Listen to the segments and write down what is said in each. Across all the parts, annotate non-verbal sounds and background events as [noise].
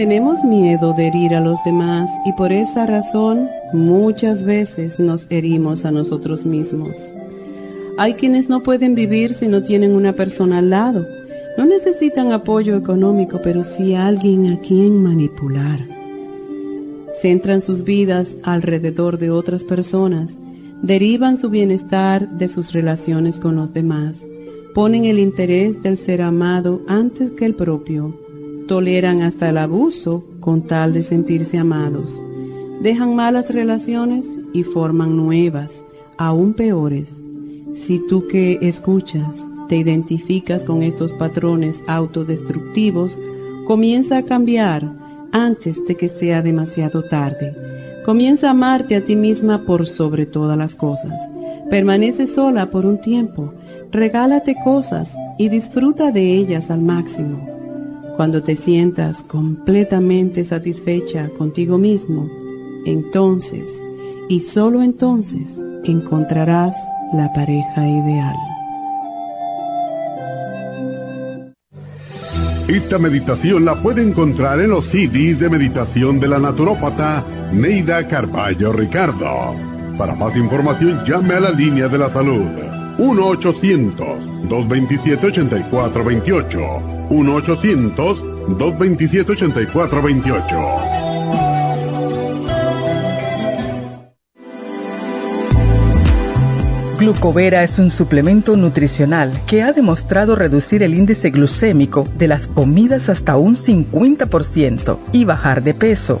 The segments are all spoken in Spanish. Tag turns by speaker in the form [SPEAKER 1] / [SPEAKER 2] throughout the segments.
[SPEAKER 1] Tenemos miedo de herir a los demás y por esa razón muchas veces nos herimos a nosotros mismos. Hay quienes no pueden vivir si no tienen una persona al lado. No necesitan apoyo económico, pero sí alguien a quien manipular. Centran sus vidas alrededor de otras personas, derivan su bienestar de sus relaciones con los demás, ponen el interés del ser amado antes que el propio, toleran hasta el abuso con tal de sentirse amados, dejan malas relaciones y forman nuevas, aún peores si tú que escuchas te identificas con estos patrones autodestructivos, comienza a cambiar antes de que sea demasiado tarde. Comienza a amarte a ti misma por sobre todas las cosas. Permanece sola por un tiempo. Regálate cosas y disfruta de ellas al máximo. Cuando te sientas completamente satisfecha contigo mismo, entonces y solo entonces encontrarás la pareja ideal.
[SPEAKER 2] Esta meditación la puede encontrar en los CDs de meditación de la naturópata Neida Carballo Ricardo. Para más información llame a la línea de la salud 1-800-227-8428. 1-800-227-8428.
[SPEAKER 3] Glucovera es un suplemento nutricional que ha demostrado reducir el índice glucémico de las comidas hasta un 50% y bajar de peso.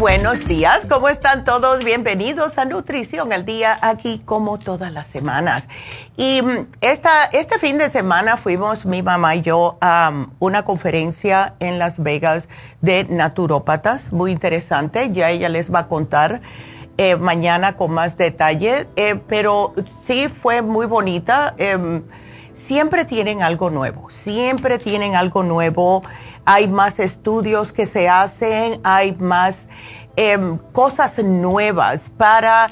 [SPEAKER 4] Buenos días. ¿Cómo están todos? Bienvenidos a Nutrición al Día, aquí como todas las semanas. Y mm, esta, este fin de semana fuimos mi mamá y yo a mm, una conferencia en Las Vegas de naturópatas, muy interesante. Ya ella les va a contar eh, mañana con más detalle, eh, pero sí fue muy bonita. Em, siempre tienen algo nuevo, siempre tienen algo nuevo hay más estudios que se hacen, hay más em, cosas nuevas para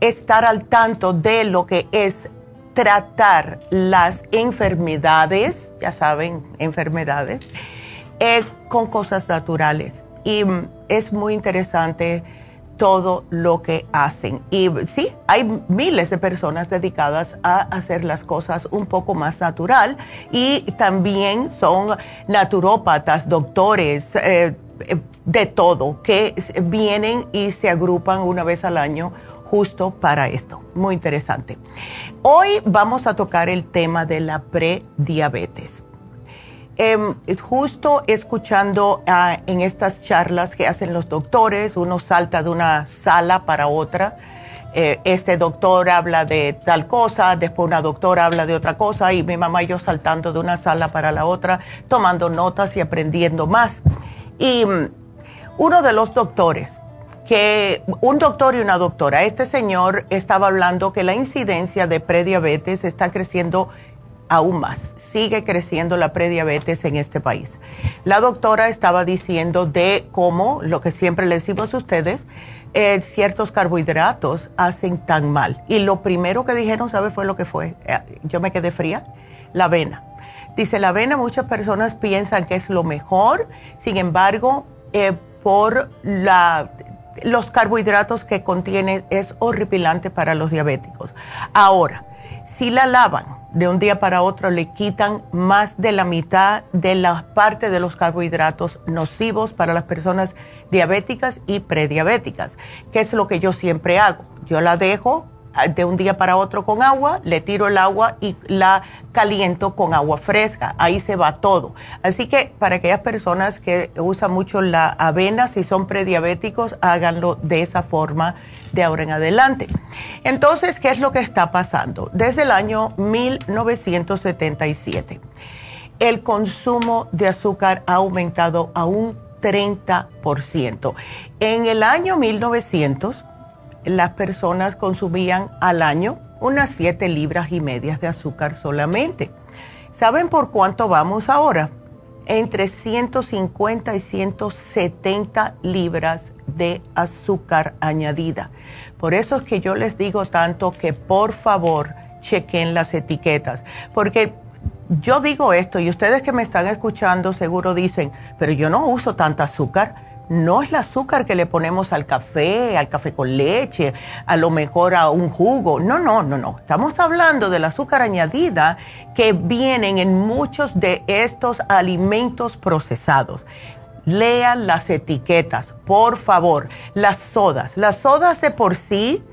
[SPEAKER 4] estar al tanto de lo que es tratar las enfermedades, ya saben, enfermedades, eh, con cosas naturales. Y mm, es muy interesante todo lo que hacen. Y sí, hay miles de personas dedicadas a hacer las cosas un poco más natural y también son naturópatas, doctores, eh, de todo, que vienen y se agrupan una vez al año justo para esto. Muy interesante. Hoy vamos a tocar el tema de la prediabetes. Em, justo escuchando ah, en estas charlas que hacen los doctores, uno salta de una sala para otra. Eh, este doctor habla de tal cosa, después una doctora habla de otra cosa y mi mamá y yo saltando de una sala para la otra, tomando notas y aprendiendo más. Y mm, uno de los doctores que un doctor y una doctora, este señor estaba hablando que la incidencia de prediabetes está creciendo aún más, sigue creciendo la prediabetes en este país. La doctora estaba diciendo de cómo, lo que siempre le decimos a ustedes, eh, ciertos carbohidratos hacen tan mal. Y lo primero que dijeron, ¿sabe fue lo que fue? Eh, yo me quedé fría, la avena. Dice, la avena muchas personas piensan que es lo mejor, sin embargo, eh, por la, los carbohidratos que contiene es horripilante para los diabéticos. Ahora, si la lavan, de un día para otro le quitan más de la mitad de la parte de los carbohidratos nocivos para las personas diabéticas y prediabéticas, que es lo que yo siempre hago. Yo la dejo de un día para otro con agua, le tiro el agua y la caliento con agua fresca. Ahí se va todo. Así que para aquellas personas que usan mucho la avena, si son prediabéticos, háganlo de esa forma de ahora en adelante. Entonces, ¿qué es lo que está pasando? Desde el año 1977, el consumo de azúcar ha aumentado a un 30%. En el año 1900, las personas consumían al año unas 7 libras y medias de azúcar solamente. ¿Saben por cuánto vamos ahora? Entre 150 y 170 libras de azúcar añadida. Por eso es que yo les digo tanto que por favor chequen las etiquetas, porque yo digo esto y ustedes que me están escuchando seguro dicen, pero yo no uso tanta azúcar. No es el azúcar que le ponemos al café, al café con leche, a lo mejor a un jugo. No, no, no, no. Estamos hablando del azúcar añadida que vienen en muchos de estos alimentos procesados. Lean las etiquetas, por favor. Las sodas. Las sodas de por sí,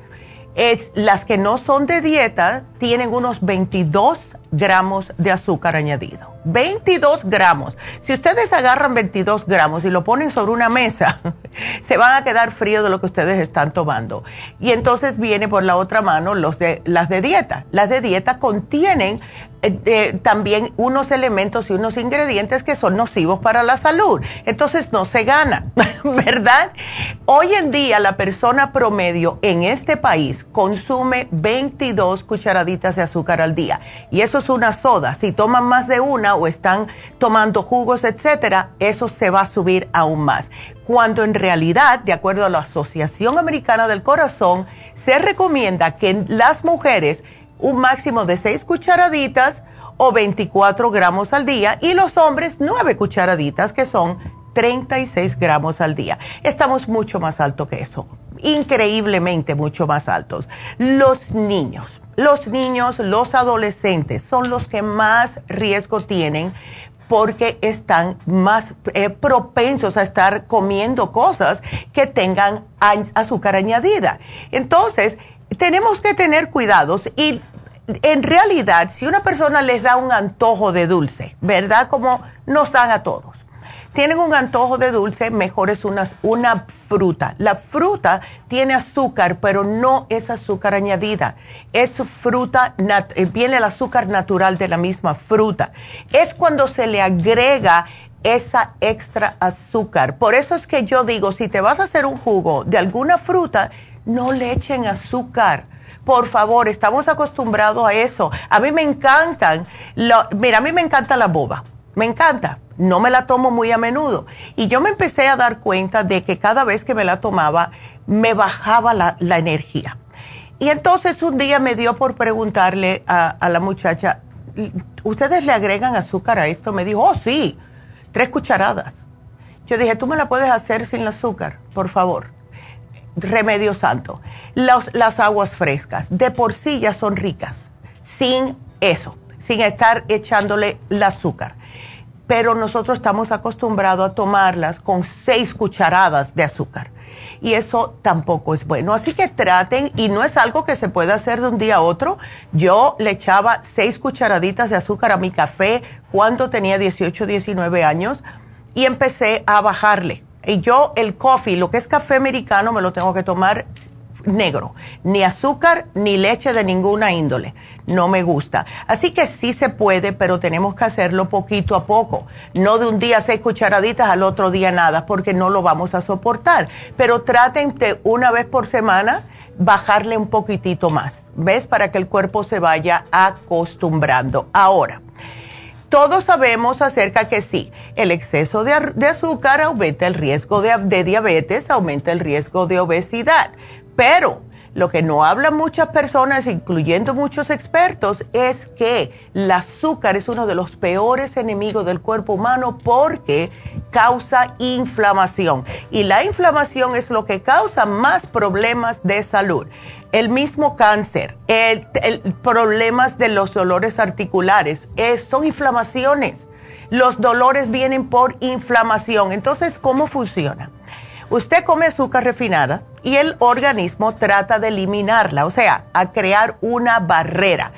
[SPEAKER 4] es, las que no son de dieta, tienen unos 22 gramos de azúcar añadido. 22 gramos. Si ustedes agarran 22 gramos y lo ponen sobre una mesa, [laughs] se van a quedar fríos de lo que ustedes están tomando. Y entonces viene por la otra mano los de, las de dieta. Las de dieta contienen eh, también unos elementos y unos ingredientes que son nocivos para la salud. Entonces no se gana, [laughs] ¿verdad? Hoy en día la persona promedio en este país consume 22 cucharaditas de azúcar al día. Y eso es una soda. Si toman más de una o están tomando jugos, etcétera, eso se va a subir aún más. Cuando en realidad, de acuerdo a la Asociación Americana del Corazón, se recomienda que las mujeres un máximo de 6 cucharaditas o 24 gramos al día y los hombres 9 cucharaditas que son 36 gramos al día. Estamos mucho más alto que eso, increíblemente mucho más altos. Los niños, los niños, los adolescentes son los que más riesgo tienen porque están más eh, propensos a estar comiendo cosas que tengan azúcar añadida. Entonces, tenemos que tener cuidados y en realidad, si una persona les da un antojo de dulce, ¿verdad? Como nos dan a todos. Tienen un antojo de dulce, mejor es una, una fruta. La fruta tiene azúcar, pero no es azúcar añadida. Es fruta, eh, viene el azúcar natural de la misma fruta. Es cuando se le agrega esa extra azúcar. Por eso es que yo digo, si te vas a hacer un jugo de alguna fruta, no le echen azúcar. Por favor, estamos acostumbrados a eso. A mí me encantan, mira, a mí me encanta la boba, me encanta. No me la tomo muy a menudo. Y yo me empecé a dar cuenta de que cada vez que me la tomaba, me bajaba la, energía. Y entonces un día me dio por preguntarle a, a, la muchacha, ¿ustedes le agregan azúcar a esto? Me dijo, oh sí, tres cucharadas. Yo dije, ¿tú me la puedes hacer sin azúcar, por favor? Remedio santo. las aguas frescas de por sí ya son ricas, sin eso, sin estar echándole el azúcar. Pero nosotros estamos acostumbrados a tomarlas con seis cucharadas de azúcar. Y eso tampoco es bueno. Así que traten, y no es algo que se pueda hacer de un día a otro. Yo le echaba seis cucharaditas de azúcar a mi café cuando tenía 18, 19 años y empecé a bajarle y yo el coffee, lo que es café americano, me lo tengo que tomar negro, ni azúcar ni leche de ninguna índole. No me gusta. Así que sí se puede, pero tenemos que hacerlo poquito a poco. No de un día seis cucharaditas, al otro día nada, porque no lo vamos a soportar. Pero traten de una vez por semana bajarle un poquitito más, ¿ves? Para que el cuerpo se vaya acostumbrando. Ahora, todos sabemos acerca que sí, el exceso de, azúcar aumenta el riesgo de, diabetes, aumenta el riesgo de obesidad, pero lo que no hablan muchas personas, incluyendo muchos expertos, es que el azúcar es uno de los peores enemigos del cuerpo humano porque causa inflamación. Y la inflamación es lo que causa más problemas de salud el mismo cáncer, el, problemas de los dolores articulares, son inflamaciones. Los dolores vienen por inflamación. Entonces, ¿cómo funciona? Usted come azúcar refinada y el organismo trata de eliminarla, o sea, a crear una barrera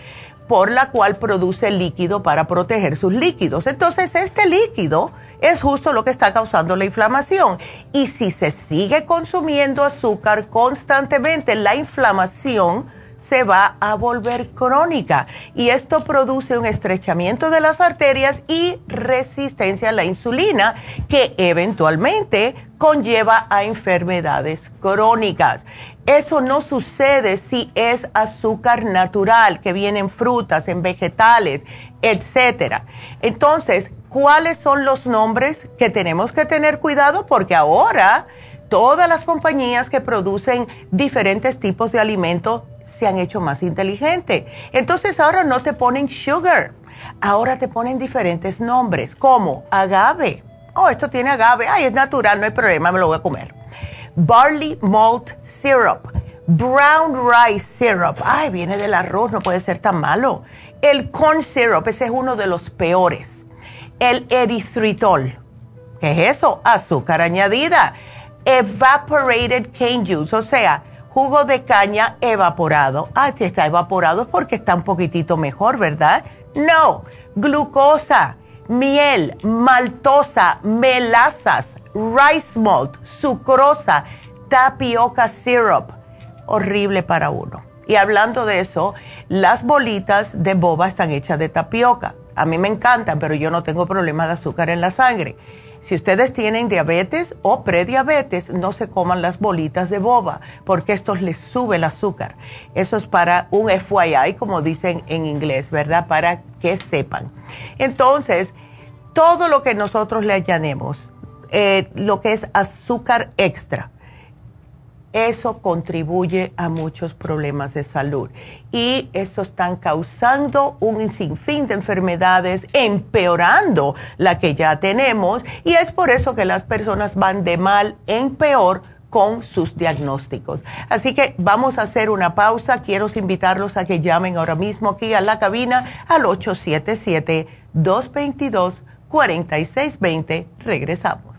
[SPEAKER 4] por la cual produce líquido para proteger sus líquidos. Entonces, este líquido es justo lo que está causando la inflamación. Y si se sigue consumiendo azúcar constantemente, la inflamación se va a volver crónica y esto produce un estrechamiento de las arterias y resistencia a la insulina que eventualmente conlleva a enfermedades crónicas. Eso no sucede si es azúcar natural que viene en frutas, en vegetales, etcétera. Entonces, cuáles son los nombres que tenemos que tener cuidado porque ahora todas las compañías que producen diferentes tipos de alimentos se han hecho más inteligentes. Entonces ahora no te ponen sugar, ahora te ponen diferentes nombres como agave. Oh, esto tiene agave, ay, es natural, no hay problema, me lo voy a comer. Barley malt syrup, brown rice syrup, ay, viene del arroz, no puede ser tan malo. El corn syrup, ese es uno de los peores el eritritol. ¿Qué es eso? Azúcar añadida. Evaporated cane juice, o sea, jugo de caña evaporado. Ah, si está evaporado porque está un poquitito mejor, ¿verdad? No, glucosa, miel, maltosa, melazas, rice malt, sucrosa, tapioca syrup. Horrible para uno. Y hablando de eso, las bolitas de boba están hechas de tapioca. A mí me encantan, pero yo no tengo problema de azúcar en la sangre. Si ustedes tienen diabetes o prediabetes, no se coman las bolitas de boba, porque esto les sube el azúcar. Eso es para un FYI, como dicen en inglés, ¿verdad? Para que sepan. Entonces, todo lo que nosotros le añadimos, eh, lo que es azúcar extra, eso contribuye a muchos problemas de salud. Y esto están causando un sinfín de enfermedades, empeorando la que ya tenemos. Y es por eso que las personas van de mal en peor con sus diagnósticos. Así que vamos a hacer una pausa. Quiero invitarlos a que llamen ahora mismo aquí a la cabina al 877-222-4620. Regresamos.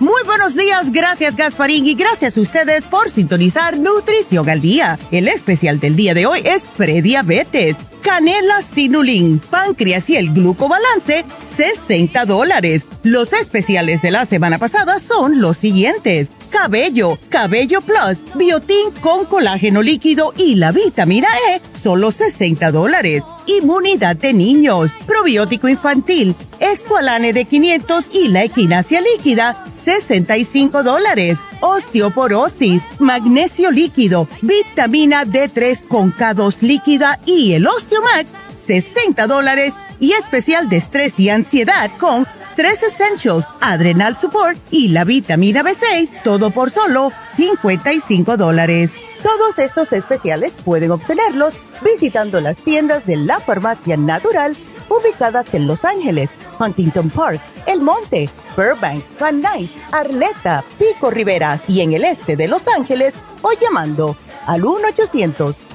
[SPEAKER 5] Muy buenos días, gracias Gasparín y gracias a ustedes por sintonizar Nutrición al Día. El especial del día de hoy es prediabetes, canela sinulín, páncreas y el glucobalance, 60 dólares. Los especiales de la semana pasada son los siguientes. Cabello, Cabello Plus, Biotín con colágeno líquido y la vitamina E, solo 60 dólares. Inmunidad de niños, probiótico infantil, Esqualane de 500 y la equinacia líquida, 65 dólares. Osteoporosis, magnesio líquido, vitamina D3 con K2 líquida y el Osteomax, 60 dólares. Y especial de estrés y ansiedad con Stress Essentials, Adrenal Support y la vitamina B6, todo por solo 55 dólares. Todos estos especiales pueden obtenerlos visitando las tiendas de la farmacia natural ubicadas en Los Ángeles, Huntington Park, El Monte, Burbank, Van Nuys, Arleta, Pico Rivera y en el este de Los Ángeles o llamando al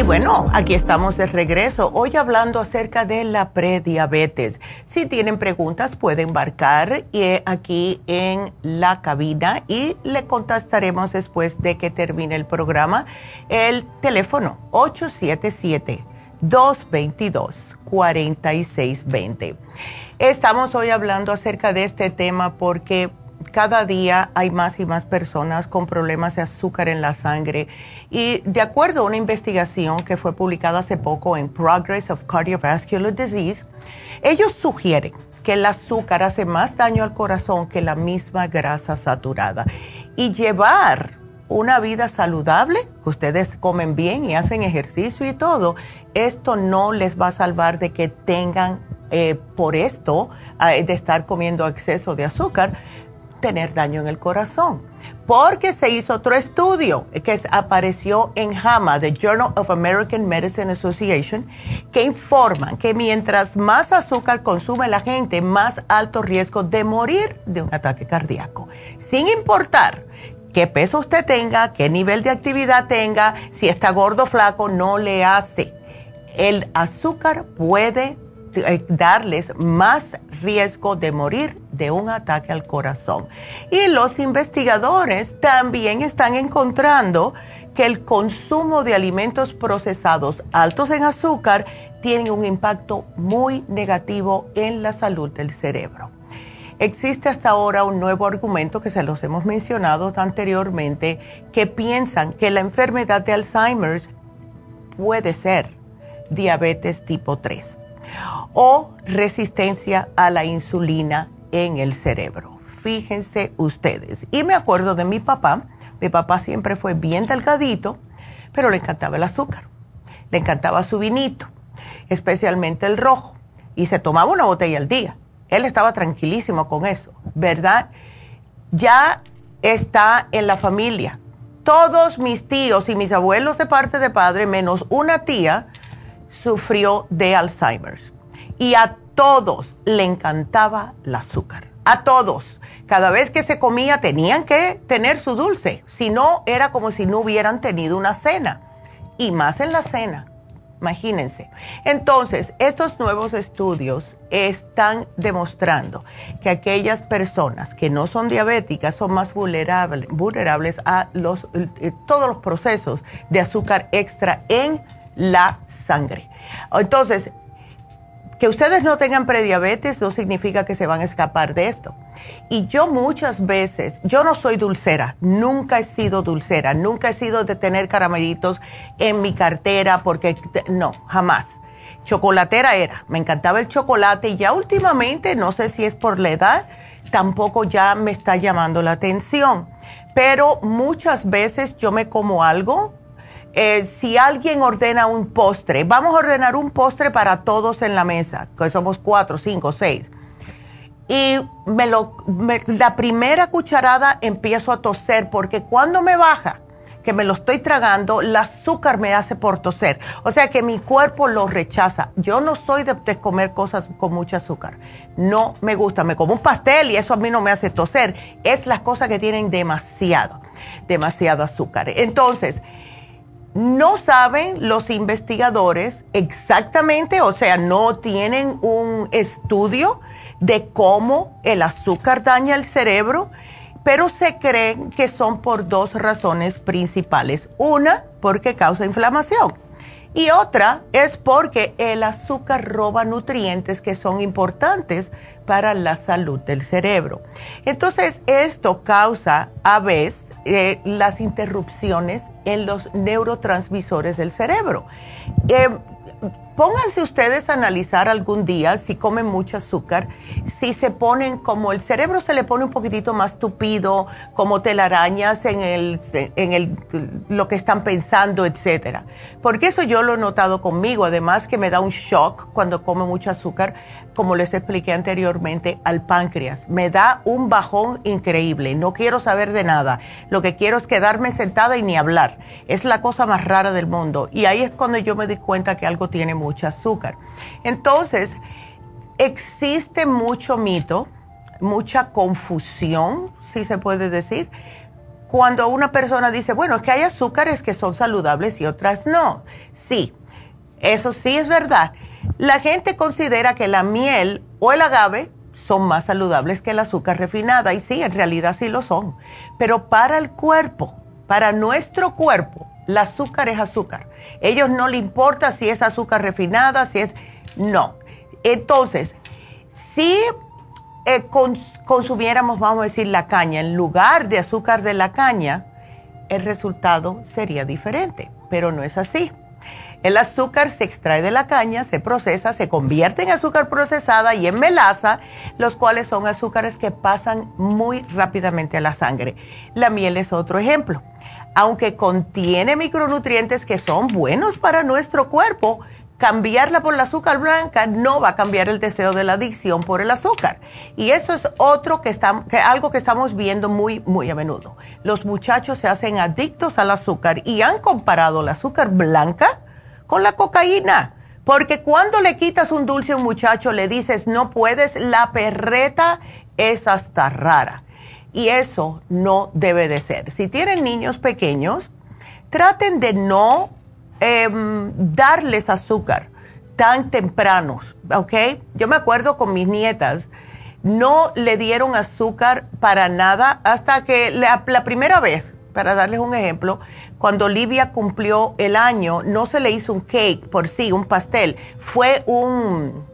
[SPEAKER 4] Y bueno, aquí estamos de regreso, hoy hablando acerca de la prediabetes. Si tienen preguntas pueden marcar eh, aquí en la cabina y le contestaremos después de que termine el programa. El teléfono 877-222-4620. Estamos hoy hablando acerca de este tema porque cada día hay más y más personas con problemas de azúcar en la sangre. Y de acuerdo a una investigación que fue publicada hace poco en Progress of Cardiovascular Disease, ellos sugieren que el azúcar hace más daño al corazón que la misma grasa saturada. Y llevar una vida saludable, que ustedes comen bien y hacen ejercicio y todo, esto no les va a salvar de que tengan eh, por esto, eh, de estar comiendo exceso de azúcar, tener daño en el corazón. Porque se hizo otro estudio que apareció en JAMA, The Journal of American Medicine Association, que informan que mientras más azúcar consume la gente, más alto riesgo de morir de un ataque cardíaco. Sin importar qué peso usted tenga, qué nivel de actividad tenga, si está gordo o flaco, no le hace. El azúcar puede darles más riesgo de morir de un ataque al corazón. Y los investigadores también están encontrando que el consumo de alimentos procesados altos en azúcar tiene un impacto muy negativo en la salud del cerebro. Existe hasta ahora un nuevo argumento que se los hemos mencionado anteriormente, que piensan que la enfermedad de Alzheimer puede ser diabetes tipo 3 o resistencia a la insulina en el cerebro. Fíjense ustedes. Y me acuerdo de mi papá. Mi papá siempre fue bien delgadito, pero le encantaba el azúcar. Le encantaba su vinito, especialmente el rojo. Y se tomaba una botella al día. Él estaba tranquilísimo con eso, ¿verdad? Ya está en la familia. Todos mis tíos y mis abuelos de parte de padre, menos una tía, sufrió de Alzheimer. Y a todos le encantaba el azúcar. A todos. Cada vez que se comía tenían que tener su dulce. Si no, era como si no hubieran tenido una cena. Y más en la cena. Imagínense. Entonces, estos nuevos estudios están demostrando que aquellas personas que no son diabéticas son más vulnerables, vulnerables a los, eh, todos los procesos de azúcar extra en la sangre. Entonces, que ustedes no tengan prediabetes no significa que se van a escapar de esto. Y yo muchas veces, yo no soy dulcera, nunca he sido dulcera, nunca he sido de tener caramelitos en mi cartera, porque no, jamás. Chocolatera era, me encantaba el chocolate y ya últimamente, no sé si es por la edad, tampoco ya me está llamando la atención. Pero muchas veces yo me como algo eh, si alguien ordena un postre, vamos a ordenar un postre para todos en la mesa, que somos cuatro, cinco, seis. Y me lo, la primera cucharada empiezo a toser porque cuando me baja, que me lo estoy tragando, el azúcar me hace por toser. O sea que mi cuerpo lo rechaza. Yo no soy de, de, comer cosas con mucho azúcar. No me gusta. Me como un pastel y eso a mí no me hace toser. Es las cosas que tienen demasiado, demasiado azúcar. Entonces, no saben los investigadores exactamente, o sea, no tienen un estudio de cómo el azúcar daña el cerebro, pero se creen que son por dos razones principales. Una, porque causa inflamación. Y otra es porque el azúcar roba nutrientes que son importantes para la salud del cerebro. Entonces, esto causa a veces eh, las interrupciones en los neurotransmisores del cerebro. Eh, pónganse ustedes a analizar algún día si comen mucho azúcar, si se ponen como el cerebro se le pone un poquitito más tupido, como telarañas en el, en el, lo que están pensando, etcétera. Porque eso yo lo he notado conmigo, además que me da un shock cuando como mucho azúcar como les expliqué anteriormente, al páncreas. Me da un bajón increíble. No quiero saber de nada. Lo que quiero es quedarme sentada y ni hablar. Es la cosa más rara del mundo. Y ahí es cuando yo me di cuenta que algo tiene mucho azúcar. Entonces, existe mucho mito, mucha confusión, si se puede decir, cuando una persona dice, bueno, es que hay azúcares que son saludables y otras no. Sí, eso sí es verdad la gente considera que la miel o el agave son más saludables que el azúcar refinada y sí, en realidad sí lo son. Pero para el cuerpo, para nuestro cuerpo, el azúcar es azúcar. Ellos no le importa si es azúcar refinada, si es... No. Entonces, si eh, consumiéramos, vamos a decir, la caña en lugar de azúcar de la caña, el resultado sería diferente, pero no es así. El azúcar se extrae de la caña, se procesa, se convierte en azúcar procesada y en melaza, los cuales son azúcares que pasan muy rápidamente a la sangre. La miel es otro ejemplo. Aunque contiene micronutrientes que son buenos para nuestro cuerpo, cambiarla por la azúcar blanca no va a cambiar el deseo de la adicción por el azúcar. Y eso es otro que, que algo que estamos viendo muy, muy a menudo. Los muchachos se hacen adictos al azúcar y han comparado la azúcar blanca con la cocaína. Porque cuando le quitas un dulce a un muchacho, le dices, no puedes, la perreta es hasta rara. Y eso no debe de ser. Si tienen niños pequeños, traten de no em, darles azúcar tan tempranos, ¿ok? Yo me acuerdo con mis nietas, no le dieron azúcar para nada hasta que la primera vez, para darles un ejemplo, cuando Olivia cumplió el año, no se le hizo un cake por sí, un pastel, fue un,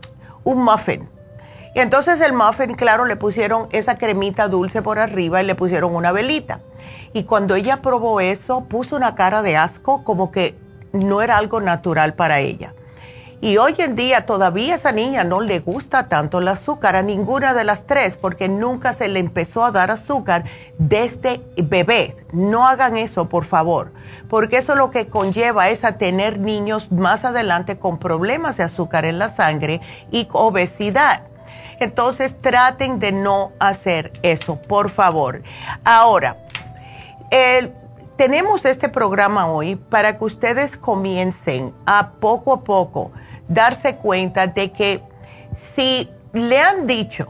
[SPEAKER 4] un muffin. Y entonces el muffin, claro, le pusieron esa cremita dulce por arriba y le pusieron una velita. Y cuando ella probó eso, puso una cara de asco como que no era algo natural para ella. Y hoy en día todavía esa niña no le gusta tanto el azúcar, a ninguna de las tres, porque nunca se le empezó a dar azúcar desde bebé. No hagan eso, por favor, porque eso lo que conlleva es a tener niños más adelante con problemas de azúcar en la sangre y obesidad. Entonces traten de no hacer eso, por favor. Ahora, tenemos este programa hoy para que ustedes comiencen a poco a poco darse cuenta de que si le han dicho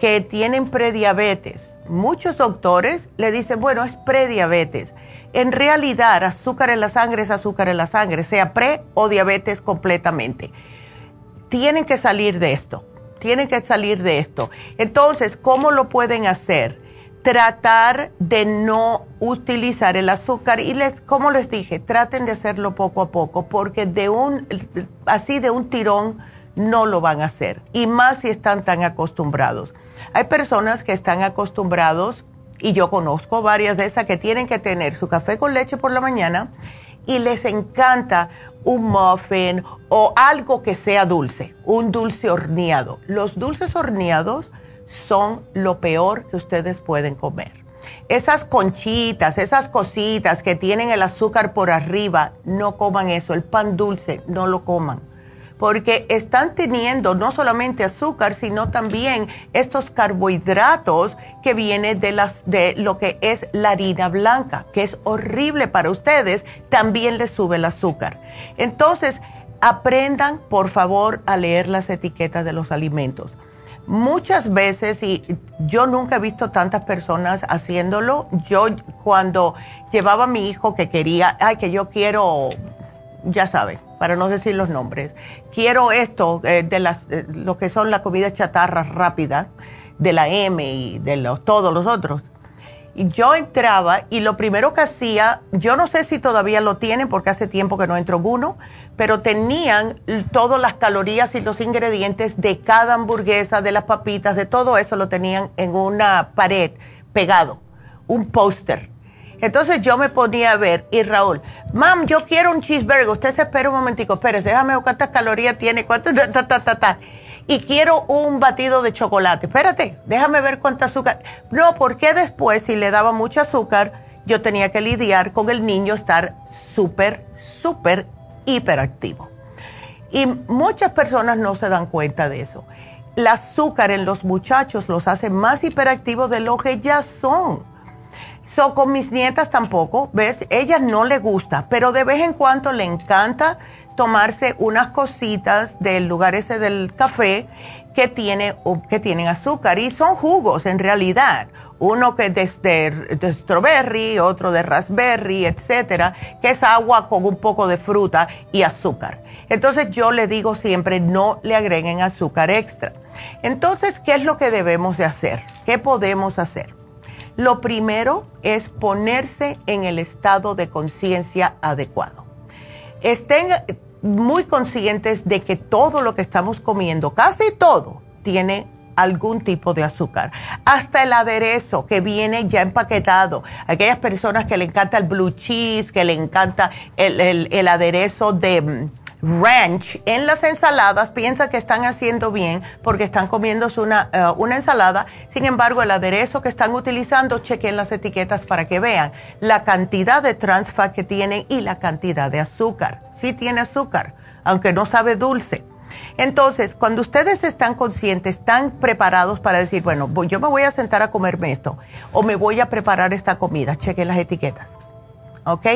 [SPEAKER 4] que tienen prediabetes, muchos doctores le dicen, bueno, es prediabetes. En realidad, azúcar en la sangre es azúcar en la sangre, sea pre o diabetes completamente. Tienen que salir de esto, tienen que salir de esto. Entonces, ¿cómo lo pueden hacer? Tratar de no utilizar el azúcar y les, como les dije, traten de hacerlo poco a poco porque de un, así de un tirón no lo van a hacer y más si están tan acostumbrados. Hay personas que están acostumbrados, y yo conozco varias de esas, que tienen que tener su café con leche por la mañana y les encanta un muffin o algo que sea dulce, un dulce horneado. Los dulces horneados son lo peor que ustedes pueden comer. Esas conchitas, esas cositas que tienen el azúcar por arriba, no coman eso. El pan dulce, no lo coman porque están teniendo no solamente azúcar, sino también estos carbohidratos que vienen de, las, de lo que es la harina blanca, que es horrible para ustedes, también les sube el azúcar. Entonces, aprendan, por favor, a leer las etiquetas de los alimentos. Muchas veces, y yo nunca he visto tantas personas haciéndolo, yo cuando llevaba a mi hijo que quería, ay, que yo quiero, ya saben, para no decir los nombres. Quiero esto eh, de las, eh, lo que son la comida chatarra rápida, de la M y de los, todos los otros. Y yo entraba y lo primero que hacía, yo no sé si todavía lo tienen porque hace tiempo que no entro uno, pero tenían todas las calorías y los ingredientes de cada hamburguesa, de las papitas, de todo eso lo tenían en una pared pegado, un póster entonces yo me ponía a ver, y Raúl, mam, yo quiero un cheeseburger. Usted se espera un momentico, espérese, déjame ver cuántas calorías tiene, cuántas, ta, ta, ta, ta, Y quiero un batido de chocolate. Espérate, déjame ver cuánta azúcar. No, porque después, si le daba mucho azúcar, yo tenía que lidiar con el niño estar súper, súper hiperactivo. Y muchas personas no se dan cuenta de eso. El azúcar en los muchachos los hace más hiperactivos de lo que ya son. So, con mis nietas tampoco, ¿ves? Ella no le gusta, pero de vez en cuando le encanta tomarse unas cositas del lugar ese del café que, tiene, que tienen azúcar y son jugos en realidad. Uno que es de, de, strawberry, otro de raspberry, etcétera, que es agua con un poco de fruta y azúcar. Entonces yo le digo siempre no le agreguen azúcar extra. Entonces, ¿qué es lo que debemos de hacer? ¿Qué podemos hacer? Lo primero es ponerse en el estado de conciencia adecuado. Estén muy conscientes de que todo lo que estamos comiendo, casi todo, tiene algún tipo de azúcar. Hasta el aderezo que viene ya empaquetado. Aquellas personas que le encanta el blue cheese, que le encanta el, aderezo de mm, ranch en las ensaladas, piensa que están haciendo bien porque están comiéndose una, eh, una ensalada. Sin embargo, el aderezo que están utilizando, chequen las etiquetas para que vean la cantidad de trans fat que tienen y la cantidad de azúcar. Sí tiene azúcar, aunque no sabe dulce. Entonces, cuando ustedes están conscientes, están preparados para decir, bueno, yo me voy a sentar a comerme esto o me voy a preparar esta comida, chequen las etiquetas. ¿Ok?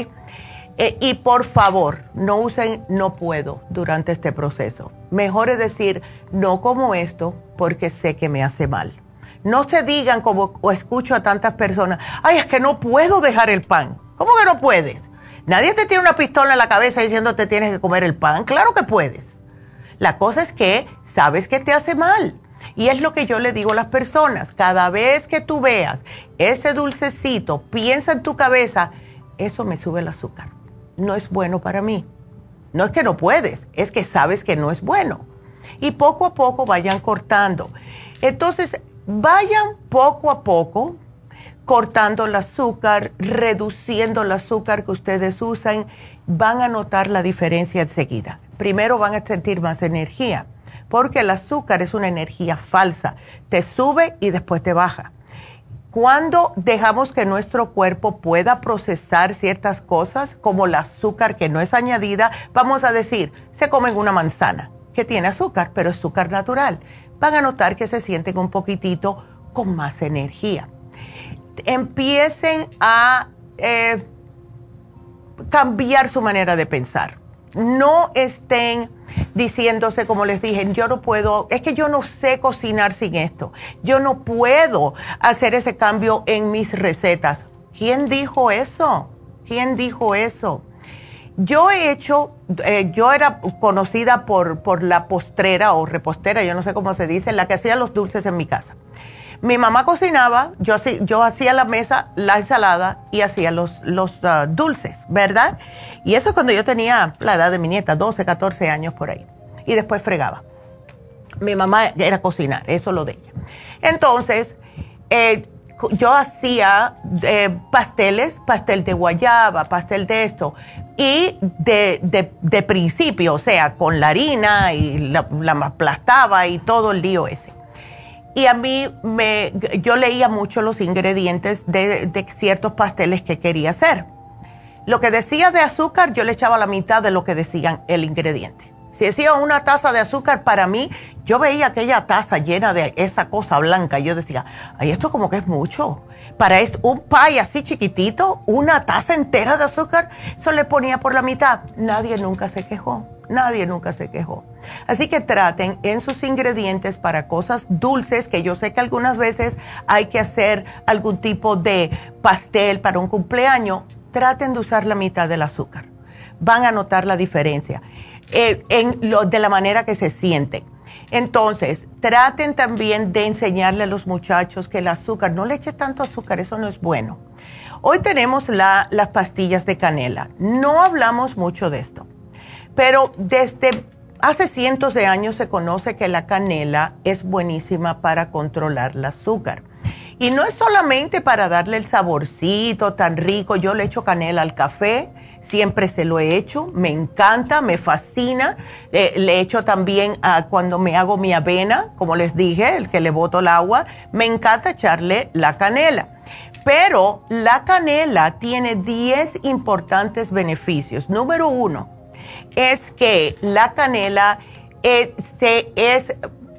[SPEAKER 4] Eh, y por favor, no usen no puedo durante este proceso. Mejor es decir, no como esto porque sé que me hace mal. No se digan como o escucho a tantas personas, ay, es que no puedo dejar el pan. ¿Cómo que no puedes? Nadie te tiene una pistola en la cabeza diciendo te tienes que comer el pan. Claro que puedes. La cosa es que sabes que te hace mal. Y es lo que yo le digo a las personas. Cada vez que tú veas ese dulcecito, piensa en tu cabeza, eso me sube el azúcar no es bueno para mí. No es que no puedes, es que sabes que no es bueno. Y poco a poco vayan cortando. Entonces, vayan poco a poco cortando el azúcar, reduciendo el azúcar que ustedes usan, van a notar la diferencia enseguida. Primero van a sentir más energía, porque el azúcar es una energía falsa. Te sube y después te baja. Cuando dejamos que nuestro cuerpo pueda procesar ciertas cosas, como el azúcar que no es añadida, vamos a decir, se comen una manzana que tiene azúcar, pero es azúcar natural. Van a notar que se sienten un poquitito con más energía. Empiecen a eh, cambiar su manera de pensar. No estén diciéndose, como les dije, yo no puedo, es que yo no sé cocinar sin esto, yo no puedo hacer ese cambio en mis recetas. ¿Quién dijo eso? ¿Quién dijo eso? Yo he hecho, eh, yo era conocida por, por la postrera o repostera, yo no sé cómo se dice, la que hacía los dulces en mi casa. Mi mamá cocinaba, yo, yo hacía la mesa, la ensalada y hacía los, los ah, dulces, ¿verdad? Y eso es cuando yo tenía la edad de mi nieta, 12, 14 años por ahí. Y después fregaba. Mi mamá era cocinar, eso lo de ella. Entonces, eh, yo hacía eh, pasteles, pastel de guayaba, pastel de esto, y de, principio, o sea, con la harina y la, aplastaba y todo el lío ese. Y a mí, me, yo leía mucho los ingredientes de ciertos pasteles que quería hacer. Lo que decía de azúcar, yo le echaba la mitad de lo que decían el ingrediente. Si decía una taza de azúcar, para mí, yo veía aquella taza llena de esa cosa blanca y yo decía, ay, esto como que es mucho. Para un pie así chiquitito, una taza entera de azúcar, eso le ponía por la mitad. Nadie nunca se quejó. Nadie nunca se quejó. Así que traten en sus ingredientes para cosas dulces, que yo sé que algunas veces hay que hacer algún tipo de pastel para un cumpleaños, traten de usar la mitad del azúcar. Van a notar la diferencia. Eh, en lo, de la manera que se sienten. Entonces, traten también de enseñarle a los muchachos que el azúcar, no le eche tanto azúcar, eso no es bueno. Hoy tenemos la, las pastillas de canela. No hablamos mucho de esto, pero desde hace cientos de años se conoce que la canela es buenísima para controlar el azúcar. Y no es solamente para darle el saborcito tan rico, yo le echo canela al café, siempre se lo he hecho, me encanta, me fascina. le echo también a cuando me hago mi avena, como les dije, el que le boto el agua, me encanta echarle la canela. Pero la canela tiene 10 importantes beneficios. Número uno es que la canela es, es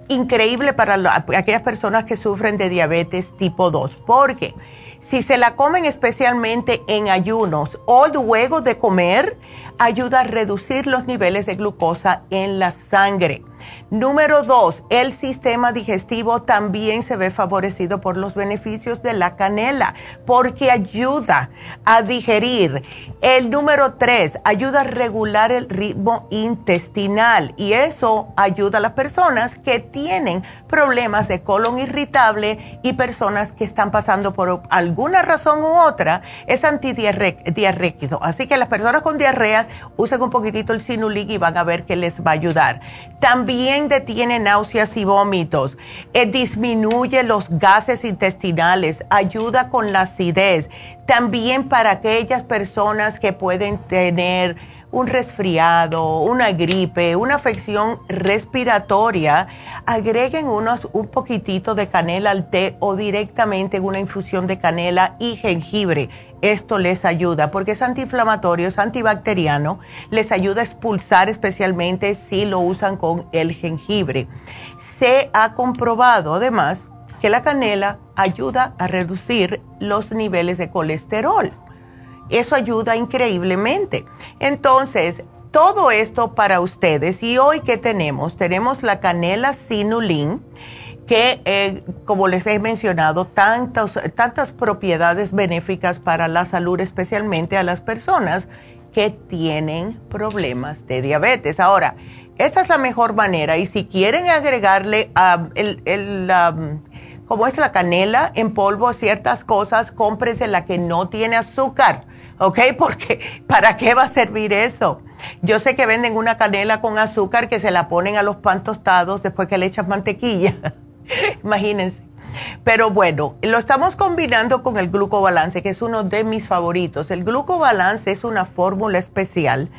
[SPEAKER 4] increíble para aquellas personas que sufren de diabetes tipo 2. ¿Por qué? Si se la comen especialmente en ayunos o luego de comer, ayuda a reducir los niveles de glucosa en la sangre. Número dos, el sistema digestivo también se ve favorecido por los beneficios de la canela porque ayuda a digerir. El número tres, ayuda a regular el ritmo intestinal y eso ayuda a las personas que tienen problemas de colon irritable y personas que están pasando por alguna razón u otra, es antidiarréquido. Así que las personas con diarrea usen un poquitito el Sinulig y van a ver que les va a ayudar. También detiene náuseas y vómitos, eh, disminuye los gases intestinales, ayuda con la acidez. También para aquellas personas que pueden tener un resfriado, una gripe, una afección respiratoria, agreguen unos, un poquitito de canela al té o directamente una infusión de canela y jengibre. Esto les ayuda porque es antiinflamatorio, es antibacteriano, les ayuda a expulsar especialmente si lo usan con el jengibre. Se ha comprobado además que la canela ayuda a reducir los niveles de colesterol. Eso ayuda increíblemente. Entonces, todo esto para ustedes. Y hoy, ¿qué tenemos? Tenemos la canela sinulin, que, eh, como les he mencionado, tantas propiedades benéficas para la salud, especialmente a las personas que tienen problemas de diabetes. Ahora, esta es la mejor manera y si quieren agregarle a el, el como es la canela en polvo, ciertas cosas, cómprense la que no tiene azúcar ¿ok? [laughs] Porque ¿para qué va a servir eso? Yo sé que venden una canela con azúcar que se la ponen a los pan tostados después que le echan mantequilla. [laughs] [laughs] Imagínense. Pero bueno, lo estamos combinando con el glucobalance, que es uno de mis favoritos. El glucobalance es una fórmula especial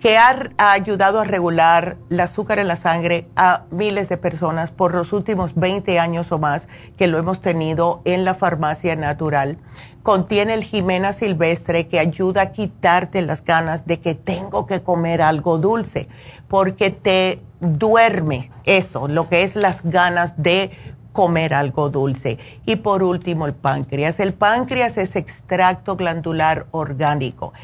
[SPEAKER 4] que ha, ayudado a regular el azúcar en la sangre a miles de personas por los últimos 20 años o más que lo hemos tenido en la farmacia natural. Contiene el Jimena silvestre que ayuda a quitarte las ganas de que tengo que comer algo dulce, porque te duerme eso, lo que es las ganas de comer algo dulce. Y por último, el páncreas. El páncreas es extracto glandular orgánico.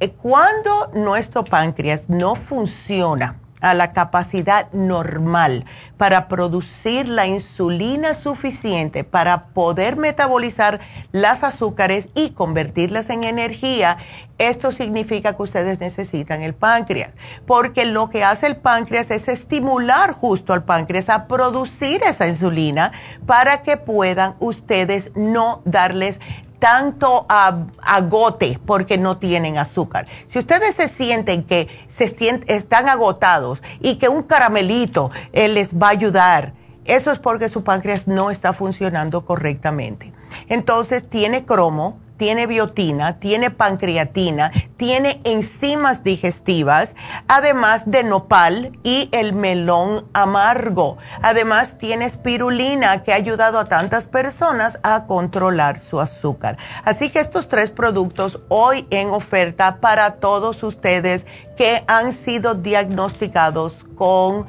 [SPEAKER 4] Eh, cuando nuestro páncreas no funciona a la capacidad normal para producir la insulina suficiente para poder metabolizar las azúcares y convertirlas en energía, esto significa que ustedes necesitan el páncreas, porque lo que hace el páncreas es estimular justo al páncreas a producir esa insulina para que puedan ustedes no darles tanto agote porque no tienen azúcar. Si ustedes se sienten que se están agotados y que un caramelito eh, les va a ayudar, eso es porque su páncreas no está funcionando correctamente. Entonces tiene cromo, tiene biotina, tiene pancreatina, tiene enzimas digestivas, además de nopal y el melón amargo. Además tiene espirulina que ha ayudado a tantas personas a controlar su azúcar. Así que estos tres productos hoy en oferta para todos ustedes que han sido diagnosticados con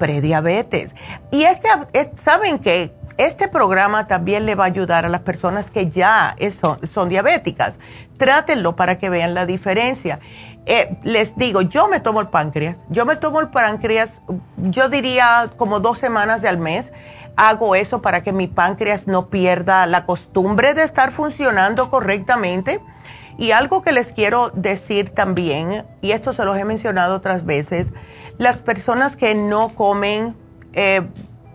[SPEAKER 4] prediabetes. Y este, ¿saben qué? Este programa también le va a ayudar a las personas que ya son, diabéticas. Trátenlo para que vean la diferencia. Eh, les digo, yo me tomo el páncreas. Yo me tomo el páncreas, yo diría como dos semanas de al mes. Hago eso para que mi páncreas no pierda la costumbre de estar funcionando correctamente. Y algo que les quiero decir también, y esto se los he mencionado otras veces, las personas que no comen eh,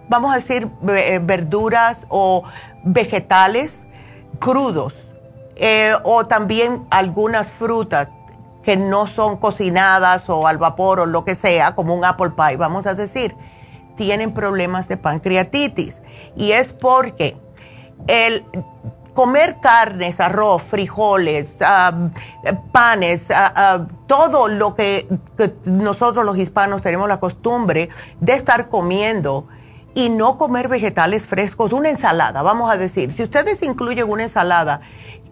[SPEAKER 4] vamos a decir, eh, verduras o vegetales crudos eh, o también algunas frutas que no son cocinadas o al vapor o lo que sea, como un apple pie, vamos a decir, tienen problemas de pancreatitis. Y es porque el comer carnes, arroz, frijoles, panes, ah, todo lo que, nosotros los hispanos tenemos la costumbre de estar comiendo, y no comer vegetales frescos, una ensalada, vamos a decir, si ustedes incluyen una ensalada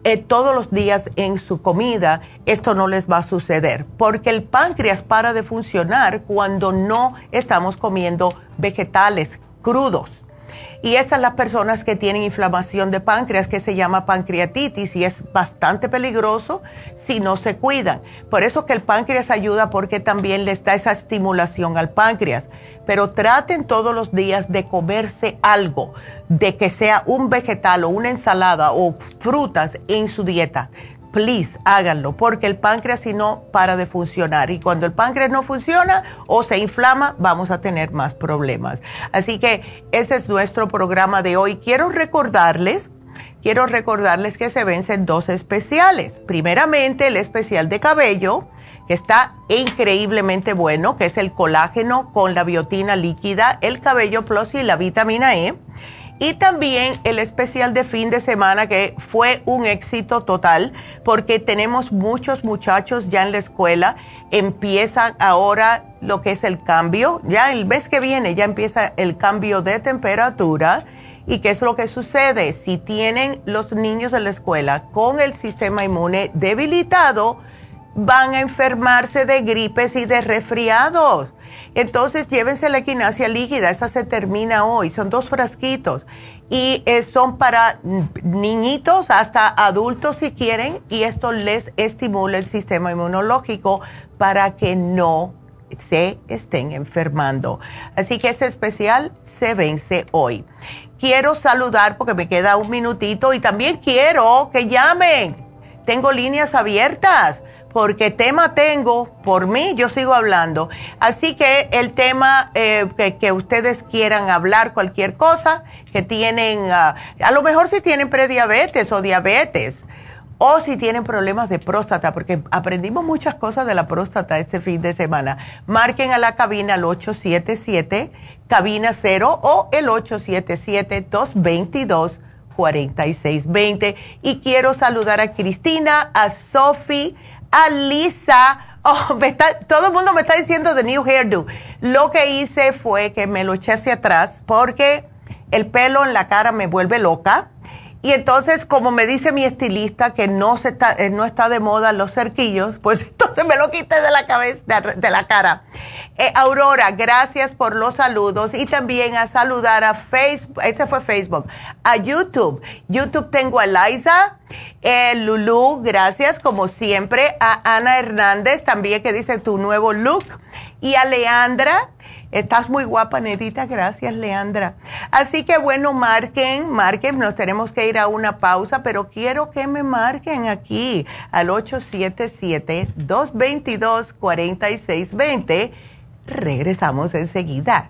[SPEAKER 4] eh, todos los días en su comida, esto no les va a suceder, porque el páncreas para de funcionar cuando no estamos comiendo vegetales crudos. Y esas las personas que tienen inflamación de páncreas que se llama pancreatitis y es bastante peligroso si no se cuidan. Por eso que el páncreas ayuda porque también les da esa estimulación al páncreas pero traten todos los días de comerse algo, de que sea un vegetal o una ensalada o frutas en su dieta. Please, háganlo, porque el páncreas si no para de funcionar y cuando el páncreas no funciona o se inflama, vamos a tener más problemas. Así que ese es nuestro programa de hoy. Quiero recordarles quiero recordarles que se vencen dos especiales. Primeramente, el especial de cabello, que está increíblemente bueno, que es el colágeno con la biotina líquida, el cabello plus y la vitamina E. Y también el especial de fin de semana que fue un éxito total porque tenemos muchos muchachos ya en la escuela. Empiezan ahora lo que es el cambio. Ya el mes que viene ya empieza el cambio de temperatura. ¿Y qué es lo que sucede? Si tienen los niños en la escuela con el sistema inmune debilitado, van a enfermarse de gripes y de resfriados. Entonces llévense la equinacia líquida, esa se termina hoy, son dos frasquitos y eh, son para niñitos hasta adultos si quieren y esto les estimula el sistema inmunológico para que no se estén enfermando. Así que ese especial se vence hoy. Quiero saludar porque me queda un minutito y también quiero que llamen. Tengo líneas abiertas porque tema tengo, por mí yo sigo hablando. Así que el tema eh, que, ustedes quieran hablar, cualquier cosa, que tienen, ah, a lo mejor si tienen prediabetes o diabetes, o si tienen problemas de próstata, porque aprendimos muchas cosas de la próstata este fin de semana. Marquen a la cabina al 877, cabina 0 o el 877-222-4620. Y quiero saludar a Cristina, a Sophie, a Lisa. Oh, todo el mundo me está diciendo de New Hairdo. Lo que hice fue que me lo eché hacia atrás porque el pelo en la cara me vuelve loca. Y entonces, como me dice mi estilista que no, se está, eh, no está de moda los cerquillos, pues [laughs] entonces me lo quité de la cabeza, de, la cara. Eh, Aurora, gracias por los saludos y también a saludar a Facebook, este fue Facebook, a YouTube. YouTube tengo a Liza, eh, Lulu, gracias como siempre, a Ana Hernández también que dice tu nuevo look y a Leandra Estás muy guapa, Nedita. Gracias, Leandra. Así que bueno, marquen, marquen. Nos tenemos que ir a una pausa, pero quiero que me marquen aquí al 877-222-4620. Regresamos enseguida.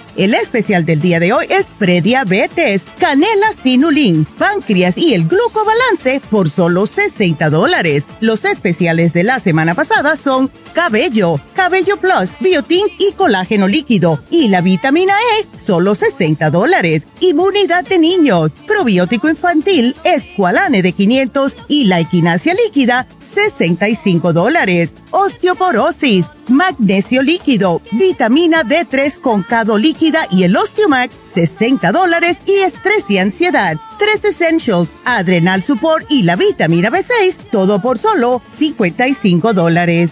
[SPEAKER 5] El especial del día de hoy es prediabetes, canela sinulin, páncreas y el glucobalance por solo 60 dólares. Los especiales de la semana pasada son cabello, cabello plus, biotín y colágeno líquido y la vitamina E, solo 60 dólares. Inmunidad de niños, probiótico infantil, escualane de 500 y la equinacia líquida, 65 dólares. Osteoporosis, magnesio líquido, vitamina D3 con cado líquida y el Osteomax, 60 dólares y estrés y ansiedad. Tres Essentials, Adrenal Support y la vitamina B6, todo por solo 55 dólares.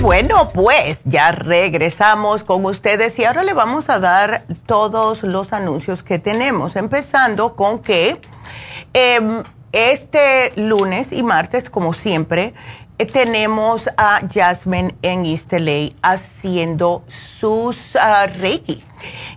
[SPEAKER 4] Bueno, pues ya regresamos con ustedes y ahora le vamos a dar todos los anuncios que tenemos, empezando con que em, este lunes y martes, como siempre, eh, tenemos a Jasmine en East haciendo sus ah, Reiki.